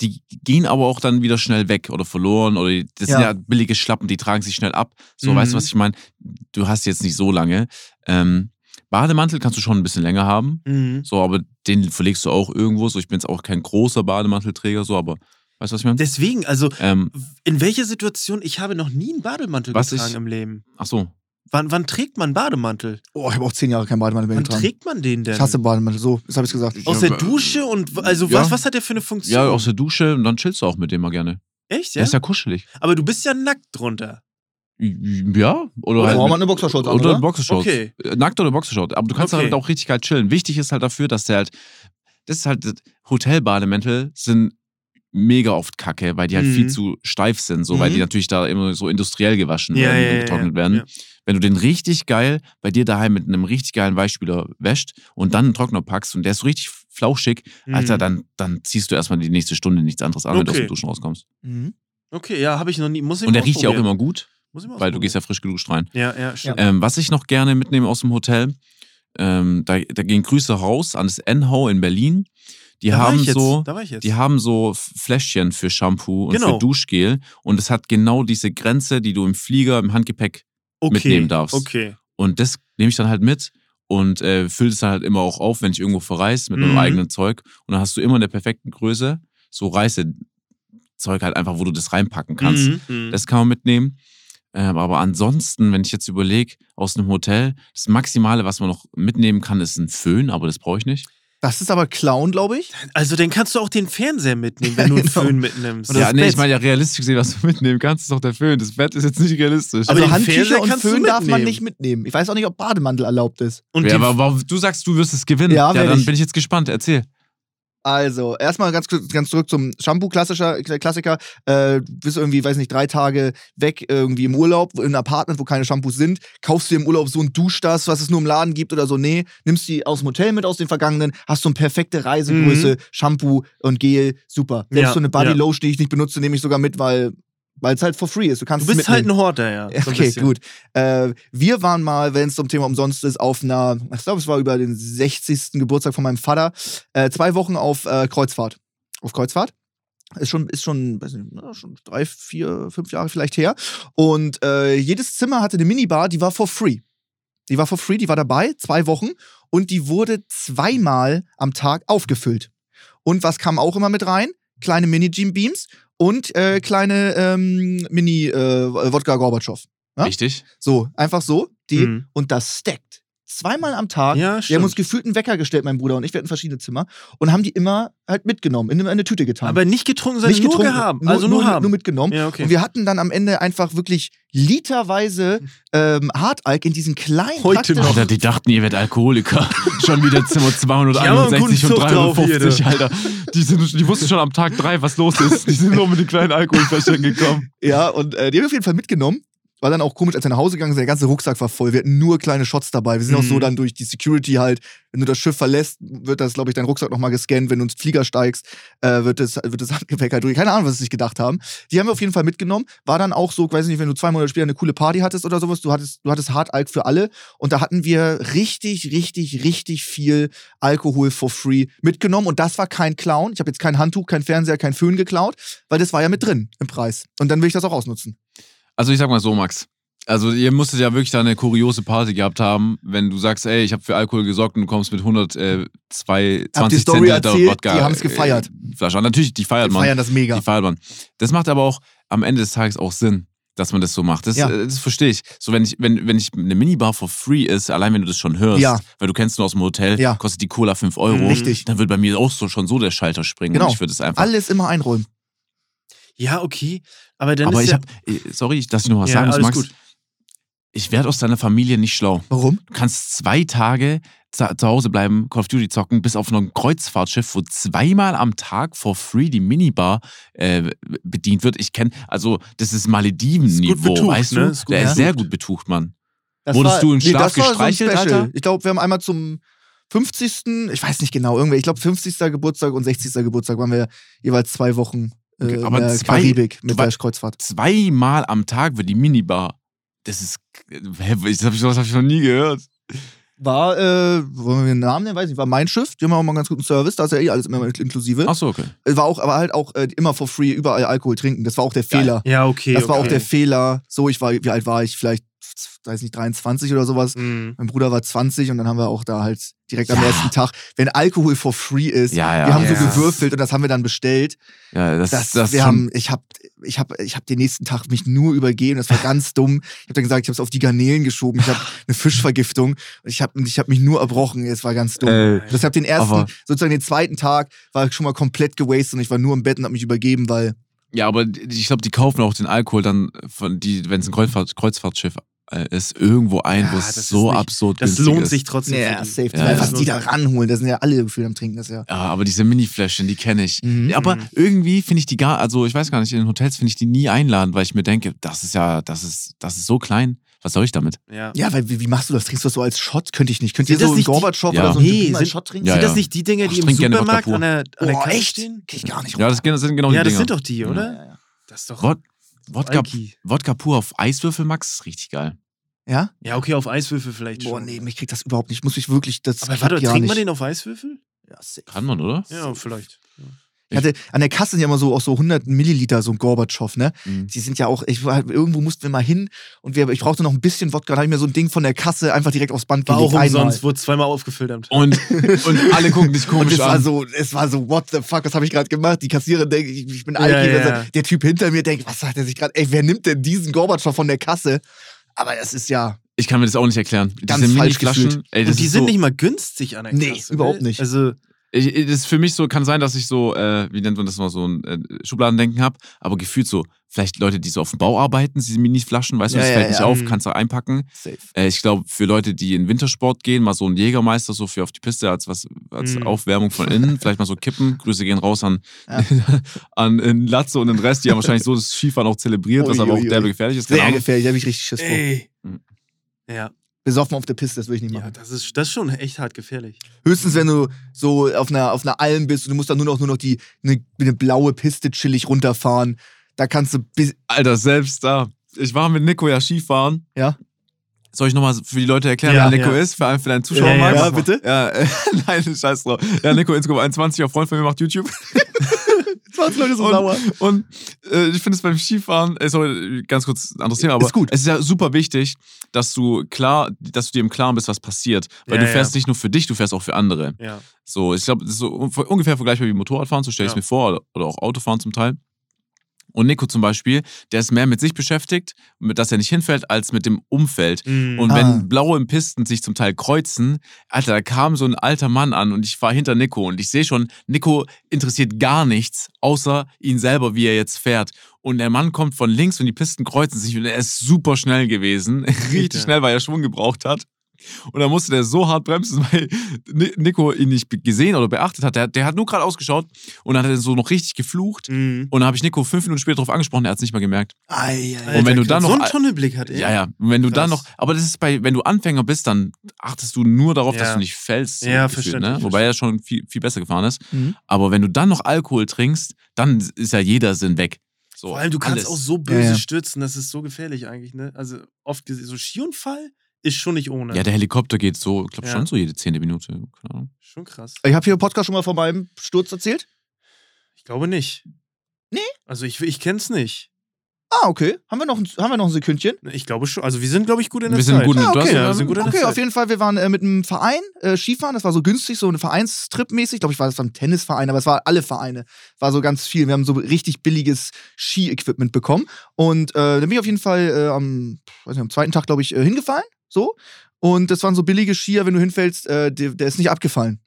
Die gehen aber auch dann wieder schnell weg oder verloren oder das Ja. sind ja billige Schlappen, die tragen sich schnell ab. So, Mhm. weißt du, was ich meine? Du hast jetzt nicht so lange. Ähm, Bademantel kannst du schon ein bisschen länger haben. Mhm. So, aber den verlegst du auch irgendwo. So, ich bin jetzt auch kein großer Bademantelträger, so, aber weißt du, was ich meine? Deswegen, also Ähm, in welcher Situation, ich habe noch nie einen Bademantel Was getragen ich- im Leben. ach so. Wann, wann trägt man Bademantel? Oh, ich habe auch zehn Jahre keinen Bademantel mehr Wann getragen. trägt man den denn? Ich hasse Bademantel. So, das habe ich gesagt. Aus der Dusche und also Ja. was, was hat der für eine Funktion? Ja, aus der Dusche und dann chillst du auch mit dem mal gerne. Echt, Der ja? ist ja kuschelig. Aber du bist ja nackt drunter. Ja, oder, Oder halt mit- man eine Boxershorts an, oder oder? Boxershorts. Okay. Äh, Nackt oder Boxershorts. Aber du kannst Okay. halt auch richtig geil chillen. Wichtig ist halt dafür, dass der halt. Das ist halt. Hotelbademäntel sind mega oft kacke, weil die halt Mhm. viel zu steif sind, so, weil Mhm. die natürlich da immer so industriell gewaschen Ja, werden ja, und getrocknet ja. werden. Ja. Wenn du den richtig geil bei dir daheim mit einem richtig geilen Weichspüler wäscht und dann einen Trockner packst und der ist so richtig flauschig, Mhm. Alter, dann, dann ziehst du erstmal die nächste Stunde nichts anderes an, wenn du aus Okay. dem Duschen rauskommst. Mhm. Okay, ja, habe ich noch nie. Muss ich Und der riecht ja auch immer gut, Muss ich mal weil du gehst ja frisch geduscht rein. Ja, ja, stimmt. Ähm, was ich noch gerne mitnehme aus dem Hotel, ähm, da, da gehen Grüße raus an das Enhau in Berlin. Die da haben so, jetzt. die haben so Fläschchen für Shampoo und Genau. für Duschgel und es hat genau diese Grenze, die du im Flieger, im Handgepäck okay. mitnehmen darfst. Okay. und das nehme ich dann halt mit und äh, fülle es dann halt immer auch auf, wenn ich irgendwo verreise mit meinem Mhm. eigenen Zeug und dann hast du immer in der perfekten Größe so Reisezeug halt einfach, wo du das reinpacken kannst. Mhm, mhm. Das kann man mitnehmen. Ähm, aber ansonsten, wenn ich jetzt überlege, aus einem Hotel, das Maximale, was man noch mitnehmen kann, ist ein Föhn, aber das brauche ich nicht. Das ist aber Clown, glaube ich. Also dann kannst du auch den Fernseher mitnehmen, wenn du einen Genau. Föhn mitnimmst. Und ja, nee, Bett. ich meine ja realistisch gesehen, was du mitnehmen kannst, ist doch der Föhn. Das Bett ist jetzt nicht realistisch. Aber Also den Handtücher Fernseher und Föhn darf man nicht mitnehmen. Ich weiß auch nicht, ob Bademantel erlaubt ist. Und ja, aber warum, du sagst, du wirst es gewinnen. Ja, Ja, dann ich. bin ich jetzt gespannt. Erzähl. Also, erstmal ganz, ganz zurück zum Shampoo, klassischer Klassiker. Äh, du bist irgendwie, weiß nicht, drei Tage weg, irgendwie im Urlaub, in einem Apartment, wo keine Shampoos sind. Kaufst dir im Urlaub so ein Duschdas, was es nur im Laden gibt oder so. Nee, nimmst die aus dem Hotel mit, aus den vergangenen, hast so eine perfekte Reisegröße, Shampoo und Gel, super. Selbst Ja, so eine Body ja. Lotion, die ich nicht benutze, nehme ich sogar mit, weil weil es halt for free ist. Du kannst Du bist halt ein Horter, ja. so Okay, gut. Äh, wir waren mal, wenn es zum Thema umsonst ist, auf einer, ich glaube, es war über den 60. Geburtstag von meinem Vater, äh, zwei Wochen auf äh, Kreuzfahrt. Auf Kreuzfahrt. Ist schon, ist schon, weiß nicht, na, schon drei, vier, fünf Jahre vielleicht her. Und äh, jedes Zimmer hatte eine Minibar, die war for free. Die war for free, die war dabei, zwei Wochen. Und die wurde zweimal am Tag aufgefüllt. Und was kam auch immer mit rein? Kleine Mini-Gym-Beams und äh, kleine ähm, Mini-Wodka-Gorbatschow. Ja? Richtig? So, einfach so. Die, Mhm. Und das stackt. Zweimal am Tag. Ja, Wir haben uns gefühlt einen Wecker gestellt, mein Bruder und ich, wir hatten verschiedene Zimmer und haben die immer halt mitgenommen, in eine, Tüte getan. Aber nicht getrunken, sondern nicht nur getrunken, gehabt. Nur, also nur, nur, haben. nur mitgenommen. ja, okay. Und wir hatten dann am Ende einfach wirklich literweise ähm, Hartalk in diesen kleinen Heute noch. Alter, die dachten, ihr werdet Alkoholiker. schon wieder Zimmer Die haben einen guten 261 und Zug drauf hier, 350, Alter. Die, sind, die wussten schon am Tag drei, was los ist. Die sind nur mit den kleinen Alkoholfläschchen gekommen. Ja, und äh, die haben wir auf jeden Fall mitgenommen. War dann auch komisch, als wir nach Hause gegangen sind, der ganze Rucksack war voll. Wir hatten nur kleine Shots dabei. Wir sind auch so Mhm. dann durch die Security halt, wenn du das Schiff verlässt, wird das, glaube ich, dein Rucksack nochmal gescannt. Wenn du ins Flieger steigst, äh, wird, das, wird das Handgepäck halt durch. Keine Ahnung, was sie sich gedacht haben. Die haben wir auf jeden Fall mitgenommen. War dann auch so, weiß nicht, wenn du zwei Monate später eine coole Party hattest oder sowas, du hattest, du hattest Hartalk für alle. Und da hatten wir richtig, richtig, richtig viel Alkohol for free mitgenommen. Und das war kein Clown. Ich habe jetzt kein Handtuch, kein Fernseher, kein Föhn geklaut, weil das war ja mit drin im Preis. Und dann will ich das auch ausnutzen. Also ich sag mal so, Max. Also ihr musstet ja wirklich da eine kuriose Party gehabt haben, wenn du sagst, ey, ich habe für Alkohol gesorgt und du kommst mit 100, äh, zwei, Hab die 20 Story Zentiliter Wodka. die haben's gefeiert. Äh, Flasche. Natürlich, die feiert Wir man. feiern das mega. Die feiert man. Das macht aber auch am Ende des Tages auch Sinn, dass man das so macht. Das, Ja. äh, das verstehe ich. So, wenn ich, wenn, wenn ich eine Minibar for free ist, allein wenn du das schon hörst, Ja. weil du kennst nur aus dem Hotel, Ja. kostet die Cola 5 Euro, Richtig. dann wird bei mir auch so schon so der Schalter springen. Genau. Ich würde es einfach. Alles immer einräumen. ja, okay. Aber dann aber ist ich ja, habe, sorry, dass ich noch was Ja, sagen muss, Max. gut. Ich werde aus deiner Familie nicht schlau. Warum? Du kannst zwei Tage zu, zu Hause bleiben, Call of Duty zocken, bis auf ein Kreuzfahrtschiff, wo zweimal am Tag for free die Minibar äh, bedient wird. Ich kenne, also das ist Malediven-Niveau, Ist weißt du? ne? Ist gut Der ist betucht. sehr gut betucht, Mann. Das Wurdest du im Schlaf das war gestreichelt, Special. Alter? Ich glaube, wir haben einmal zum 50. Ich weiß nicht genau, irgendwie, ich glaube 50. Geburtstag und 60. Geburtstag waren wir jeweils zwei Wochen äh, Okay, aber in der zwei- Karibik mit der Kreuzfahrt. Zweimal am Tag wird die Minibar. Das ist. Hä, das habe ich, hab ich noch nie gehört. War, äh, wollen wir den Namen nennen? Weiß nicht, war mein Schiff. Die haben auch mal einen ganz guten Service, da ist ja eh alles immer inklusive. Achso, okay. Es War auch, aber halt auch äh, immer for free überall Alkohol trinken. Das war auch der Fehler. ja, okay. Das war auch okay. der Fehler. So, ich war, wie alt war ich? Vielleicht, weiß nicht, 23 oder sowas. Mhm. Mein Bruder war 20 und dann haben wir auch da halt direkt am Ja. ersten Tag, wenn Alkohol for free ist, Ja, ja. wir haben ja. so gewürfelt und das haben wir dann bestellt. Ja, das, Das, das wir haben, ich habe ich hab, ich hab den nächsten Tag mich nur übergeben, das war ganz dumm. Ich habe dann gesagt, ich habe es auf die Garnelen geschoben, ich habe eine Fischvergiftung und ich habe ich hab mich nur erbrochen, es war ganz dumm. Äh, Deshalb den ersten, sozusagen den zweiten Tag war ich schon mal komplett gewastet und ich war nur im Bett und habe mich übergeben, weil Ja, aber ich glaube, die kaufen auch den Alkohol dann, von die, wenn es ein Kreuzfahrt, Kreuzfahrtschiff äh, ist, irgendwo ein, Ja, wo das es ist so nicht- absurd Das günstig lohnt ist. sich trotzdem. ja, safe. Ja, was ja. die da ranholen, das sind ja alle gefühlt am Trinken, das ja. Ja, aber diese Mini-Fläschchen, die kenne ich. Mhm. Ja, aber Mhm. irgendwie finde ich die gar, also ich weiß gar nicht, in den Hotels finde ich die nie einladen, weil ich mir denke, das ist ja, das ist, das ist so klein. Was soll ich damit? Ja. Ja, weil wie, wie machst du das? Trinkst du das so als Shot? Könnte ich nicht. Könnt ihr so das einen Gorbatschow Ja. oder so einen Nee, sind- Shot trinken? Ja, Sind ja. das nicht die Dinger, Ach, die ich im Supermarkt an der, an der Boah, Kasse echt? stehen? Krieg ich gar nicht Ja, das, das sind genau Ja, die das Dinger. sind doch die, Ja, oder? ja, ja. Das ist doch. Wod Wodka. Wodka pur auf Eiswürfel, Max, ist richtig geil. Ja? Ja, okay, auf Eiswürfel vielleicht Boah, schon. nee, mich kriegt das überhaupt nicht. Muss ich wirklich, das Aber warte, trinkt nicht. man den auf Eiswürfel? Ja, safe. Kann man, oder? Ja, vielleicht. Ich hatte, an der Kasse sind ja immer so auch so 100 Milliliter so ein Gorbatschow, ne? Mhm. Die sind ja auch, ich war, irgendwo mussten wir mal hin und wir, ich brauchte noch ein bisschen Wodka, dann habe ich mir so ein Ding von der Kasse einfach direkt aufs Band War gelegt. auch einmal. umsonst, wurde zweimal aufgefüllt am Tag. Und, und alle gucken dich Und komisch es war an. so, es war so, what the fuck, was habe ich gerade gemacht? Die Kassiererin denkt, ich, ich bin Alki. Ja, ja, Also, ja. Der Typ hinter mir denkt, was sagt er sich gerade? Ey, wer nimmt denn diesen Gorbatschow von der Kasse? Aber das ist ja, Ich kann mir das auch nicht erklären. Ganz Diese falsch Mini-Flaschen, ey, das Und die ist sind so, nicht mal günstig an der Nee, Kasse. überhaupt ne? nicht. Also, Ich, das ist für mich so, kann sein, dass ich so, äh, wie nennt man das mal, so ein äh, Schubladendenken habe, aber gefühlt so, vielleicht Leute, die so auf dem Bau arbeiten, diese Mini-Flaschen, weißt du, Ja, das ja, fällt nicht ja. auf, Mhm. kannst du einpacken. Safe. Äh, ich glaube, für Leute, die in Wintersport gehen, mal so ein Jägermeister so für auf die Piste als was als Mhm. Aufwärmung von innen, vielleicht mal so kippen. Grüße gehen raus an, Ja. an äh, Latze und den Rest, die haben wahrscheinlich so das Skifahren auch zelebriert, was Ui, aber auch ui, derbe ui. gefährlich ist. Sehr gefährlich, da habe ich richtig Schiss vor. Mhm. Ja, Besoffen auf der Piste, das will ich nicht ja machen. das, ist, das ist schon echt hart gefährlich. Höchstens, wenn du so auf einer, auf einer Alm bist und du musst dann nur noch, nur noch die, eine, eine blaue Piste chillig runterfahren. Da kannst du. bis- Alter, selbst da. Ich war mit Nico ja Skifahren. Ja. Soll ich nochmal für die Leute erklären, Ja, wer Nico ja. ist? Für, für deinen Zuschauer, Ja, ja, ja, bitte. Ja, äh, nein, scheiß drauf. Ja, Nico Inscope 21, auch Freund von mir, macht YouTube. 20 Leute so und, sauer. Und äh, ich finde es beim Skifahren, äh, sorry, ganz kurz ein anderes Thema, aber Ist gut. es ist ja super wichtig, dass du klar, dass du dir im Klaren bist, was passiert. Weil Ja, du ja. fährst nicht nur für dich, du fährst auch für andere. Ja. So, ich glaube, das ist so un- ungefähr vergleichbar wie Motorradfahren, so stelle ich es Ja. mir vor, oder, oder auch Autofahren zum Teil. Und Nico zum Beispiel, der ist mehr mit sich beschäftigt, mit dass er nicht hinfällt, als mit dem Umfeld. Mhm. Und Ah. wenn blaue Pisten sich zum Teil kreuzen, Alter, da kam so ein alter Mann an und ich war hinter Nico und ich sehe schon, Nico interessiert gar nichts, außer ihn selber, wie er jetzt fährt. Und der Mann kommt von links und die Pisten kreuzen sich und er ist super schnell gewesen. Richtig schnell, weil er Schwung gebraucht hat. Und dann musste der so hart bremsen, weil Ni- Nico ihn nicht gesehen oder beachtet hat. Der, der hat nur gerade ausgeschaut und dann hat er so noch richtig geflucht. Mhm. Und dann habe ich Nico fünf Minuten später darauf angesprochen, er hat es nicht mal gemerkt. Ei, ei, ei. Und wenn du dann so noch- einen Tunnelblick hat er. Ja, ja. Und wenn du dann Krass. noch, aber das ist bei, wenn du Anfänger bist, dann achtest du nur darauf, dass Ja. du nicht fällst. so Ja, verständlich, Ne? Wobei er schon viel, viel besser gefahren ist. Mhm. Aber wenn du dann noch Alkohol trinkst, dann ist ja jeder Sinn weg. So, Vor allem, du kannst alles. auch so böse Ja, ja. stürzen, das ist so gefährlich eigentlich, ne? Also oft so Skiunfall ist schon nicht ohne. Ja, der Helikopter geht so, ich glaube Ja. schon so jede zehnte Minute. Keine Ahnung. schon krass. Ich habe hier im Podcast schon mal von meinem Sturz erzählt. Ich glaube nicht. Nee? Also ich, ich kenn's nicht. Ah, okay. Haben wir noch ein, haben wir noch ein Sekündchen? Ich glaube schon. Also wir sind, glaube ich, gut in der Wir sind Zeit. gut in- Ah, okay, ja, wir sind gut in der okay Zeit. auf jeden Fall. Wir waren äh, mit einem Verein äh, Skifahren. Das war so günstig, so ein Vereinstrip mäßig. Ich glaube, ich war das war ein Tennisverein, aber es war alle Vereine. War so ganz viel. Wir haben so richtig billiges Ski-Equipment bekommen. Und äh, dann bin ich auf jeden Fall äh, am, weiß nicht, am zweiten Tag, glaube ich, äh, hingefallen. So. Und das waren so billige Skier, wenn du hinfällst, äh, der, der ist nicht abgefallen.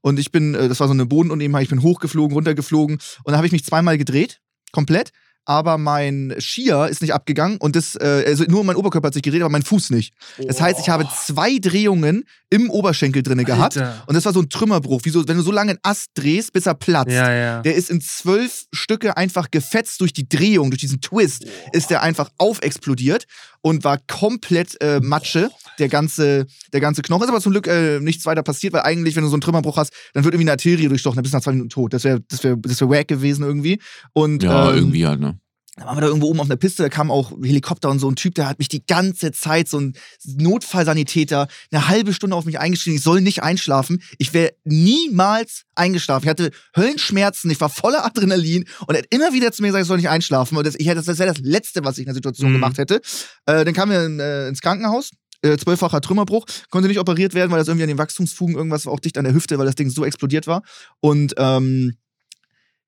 Und ich bin, äh, das war so eine Bodenunebenheit, ich bin hochgeflogen, runtergeflogen. Und dann habe ich mich zweimal gedreht, komplett. Aber mein Skier ist nicht abgegangen und das, äh, also nur mein Oberkörper hat sich gedreht, aber mein Fuß nicht. Das heißt, ich habe zwei Drehungen im Oberschenkel drinne gehabt. Alter. Und das war so ein Trümmerbruch, wie so, wenn du so lange einen Ast drehst, bis er platzt. Ja, ja. Der ist in zwölf Stücke einfach gefetzt durch die Drehung, durch diesen Twist, ist der einfach aufexplodiert und war komplett äh, Matsche, der ganze, der ganze Knochen. Ist aber zum Glück äh, nichts weiter passiert, weil eigentlich, wenn du so einen Trümmerbruch hast, dann wird irgendwie eine Arterie durchstochen, dann bist du nach zwei Minuten tot. Das wäre das wär, das wär wack gewesen irgendwie. Und, Ja, ähm, irgendwie halt, ne? Da waren wir da irgendwo oben auf einer Piste, da kam auch Helikopter und so ein Typ, der hat mich die ganze Zeit, so ein Notfallsanitäter, eine halbe Stunde auf mich eingeschrieben, ich soll nicht einschlafen. Ich wäre niemals eingeschlafen. Ich hatte Höllenschmerzen, ich war voller Adrenalin und er hat immer wieder zu mir gesagt, ich soll nicht einschlafen. Und das, ich hätte, das wäre das Letzte, was ich in der Situation Mhm. gemacht hätte. Äh, dann kamen wir in, äh, ins Krankenhaus. Äh, zwölffacher Trümmerbruch, konnte nicht operiert werden, weil das irgendwie an den Wachstumsfugen irgendwas war auch dicht an der Hüfte, weil das Ding so explodiert war. Und ähm,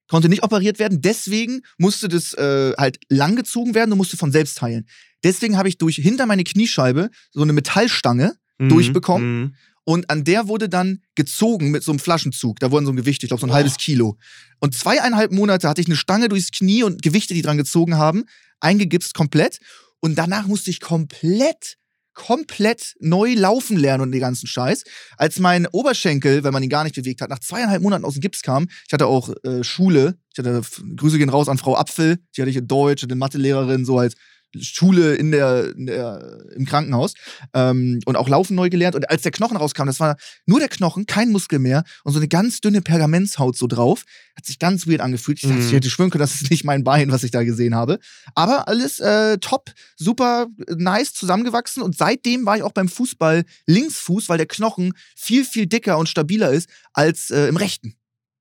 konnte nicht operiert werden. Deswegen musste das äh, halt langgezogen werden und musste von selbst heilen. Deswegen habe ich durch hinter meine Kniescheibe so eine Metallstange Mhm. durchbekommen. Mhm. und an der wurde dann gezogen mit so einem Flaschenzug. Da wurden so ein Gewicht, ich glaube so ein halbes Kilo. Und zweieinhalb Monate hatte ich eine Stange durchs Knie und Gewichte, die dran gezogen haben, eingegipst komplett. Und danach musste ich komplett komplett neu laufen lernen und den ganzen Scheiß. Als mein Oberschenkel, wenn man ihn gar nicht bewegt hat, nach zweieinhalb Monaten aus dem Gips kam, ich hatte auch äh, Schule, ich hatte Grüße gehen raus an Frau Apfel, die hatte ich in Deutsch, eine Mathelehrerin, so als Schule in der, in der, im Krankenhaus ähm, und auch Laufen neu gelernt. Und als der Knochen rauskam, das war nur der Knochen, kein Muskel mehr und so eine ganz dünne Pergamentshaut so drauf. Hat sich ganz weird angefühlt. Ich dachte, Mhm. ich hätte schwören können, das ist nicht mein Bein, was ich da gesehen habe. Aber alles äh, top, super nice zusammengewachsen. Und seitdem war ich auch beim Fußball Linksfuß, weil der Knochen viel, viel dicker und stabiler ist als äh, im rechten.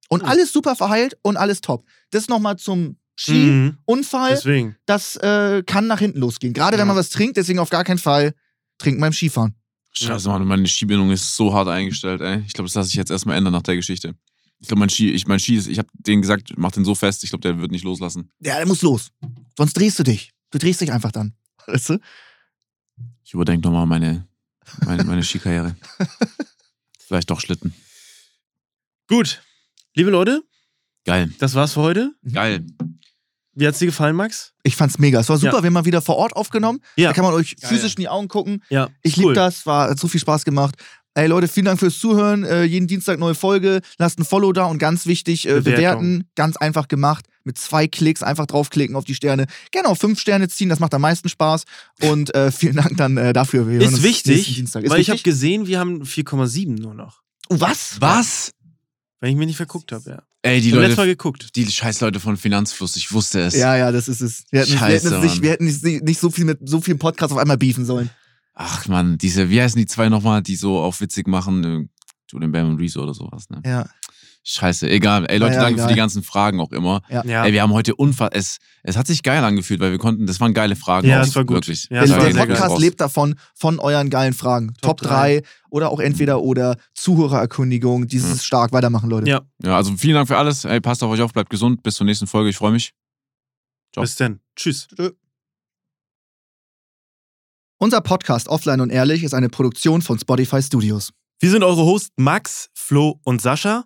Und Mhm. alles super verheilt und alles top. Das nochmal zum Ski. Mhm. Unfall, Deswegen. das äh, kann nach hinten losgehen. Gerade wenn Ja. man was trinkt, deswegen auf gar keinen Fall trinken beim Skifahren. Scheiße, Mann, meine Skibindung ist so hart eingestellt, ey. Ich glaube, das lasse ich jetzt erstmal ändern nach der Geschichte. Ich glaube, mein Ski, ich, mein Ski ist, ich habe denen gesagt, mach den so fest, ich glaube, der wird nicht loslassen. Ja, der muss los. Sonst drehst du dich. Du drehst dich einfach dann. Weißt du? Ich überdenke nochmal meine, meine, meine Skikarriere. Vielleicht doch Schlitten. Gut. Liebe Leute, Geil. das war's für heute. Geil. Wie hat's dir gefallen, Max? Ich fand's mega. Es war super. Ja. Wir haben mal wieder vor Ort aufgenommen. Ja. Da kann man euch physisch in die Augen gucken. Ja. Ich cool. liebe das. War hat so viel Spaß gemacht. Ey Leute, vielen Dank fürs Zuhören. Äh, jeden Dienstag neue Folge. Lasst ein Follow da und ganz wichtig, äh, bewerten. Ganz einfach gemacht. Mit zwei Klicks einfach draufklicken auf die Sterne. Gerne auf fünf Sterne ziehen, das macht am meisten Spaß. Und äh, vielen Dank dann äh, dafür. Wir Ist wichtig, Dienstag. Ist weil ich habe wichtig? gesehen, wir haben 4,7 nur noch. Oh, was? Was? Wenn ich mich nicht verguckt habe, ja. Ey, die Ich habe letztes Mal Leute, geguckt. die Scheißleute von Finanzfluss, ich wusste es. Ja, ja, das ist es. Wir hätten, wir Scheiße, hätten, es nicht, wir hätten nicht, nicht so viel mit so vielen Podcasts auf einmal beefen sollen. Ach man, diese, wie heißen die zwei nochmal, die so auf witzig machen? Äh, Julian Bam und Reese oder sowas, ne? Ja. Scheiße, egal. Ey, Leute, Ja, ja, danke egal. für die ganzen Fragen auch immer. Ja. Ja. Ey, wir haben heute unfassbar, es, es hat sich geil angefühlt, weil wir konnten, das waren geile Fragen. Ja, auch, es war gut. Wirklich. Ja, Der, der. Podcast lebt davon, von euren geilen Fragen. Top, Top drei. 3 oder auch entweder oder Zuhörererkundigung. Dieses Ja. ist stark. Weitermachen, Leute. Ja, Ja, also vielen Dank für alles. Ey, passt auf euch auf, bleibt gesund. Bis zur nächsten Folge. Ich freue mich. Ciao. bis dann. Tschüss. Unser Podcast Offline und Ehrlich ist eine Produktion von Spotify Studios. Wir sind eure Hosts Max, Flo und Sascha.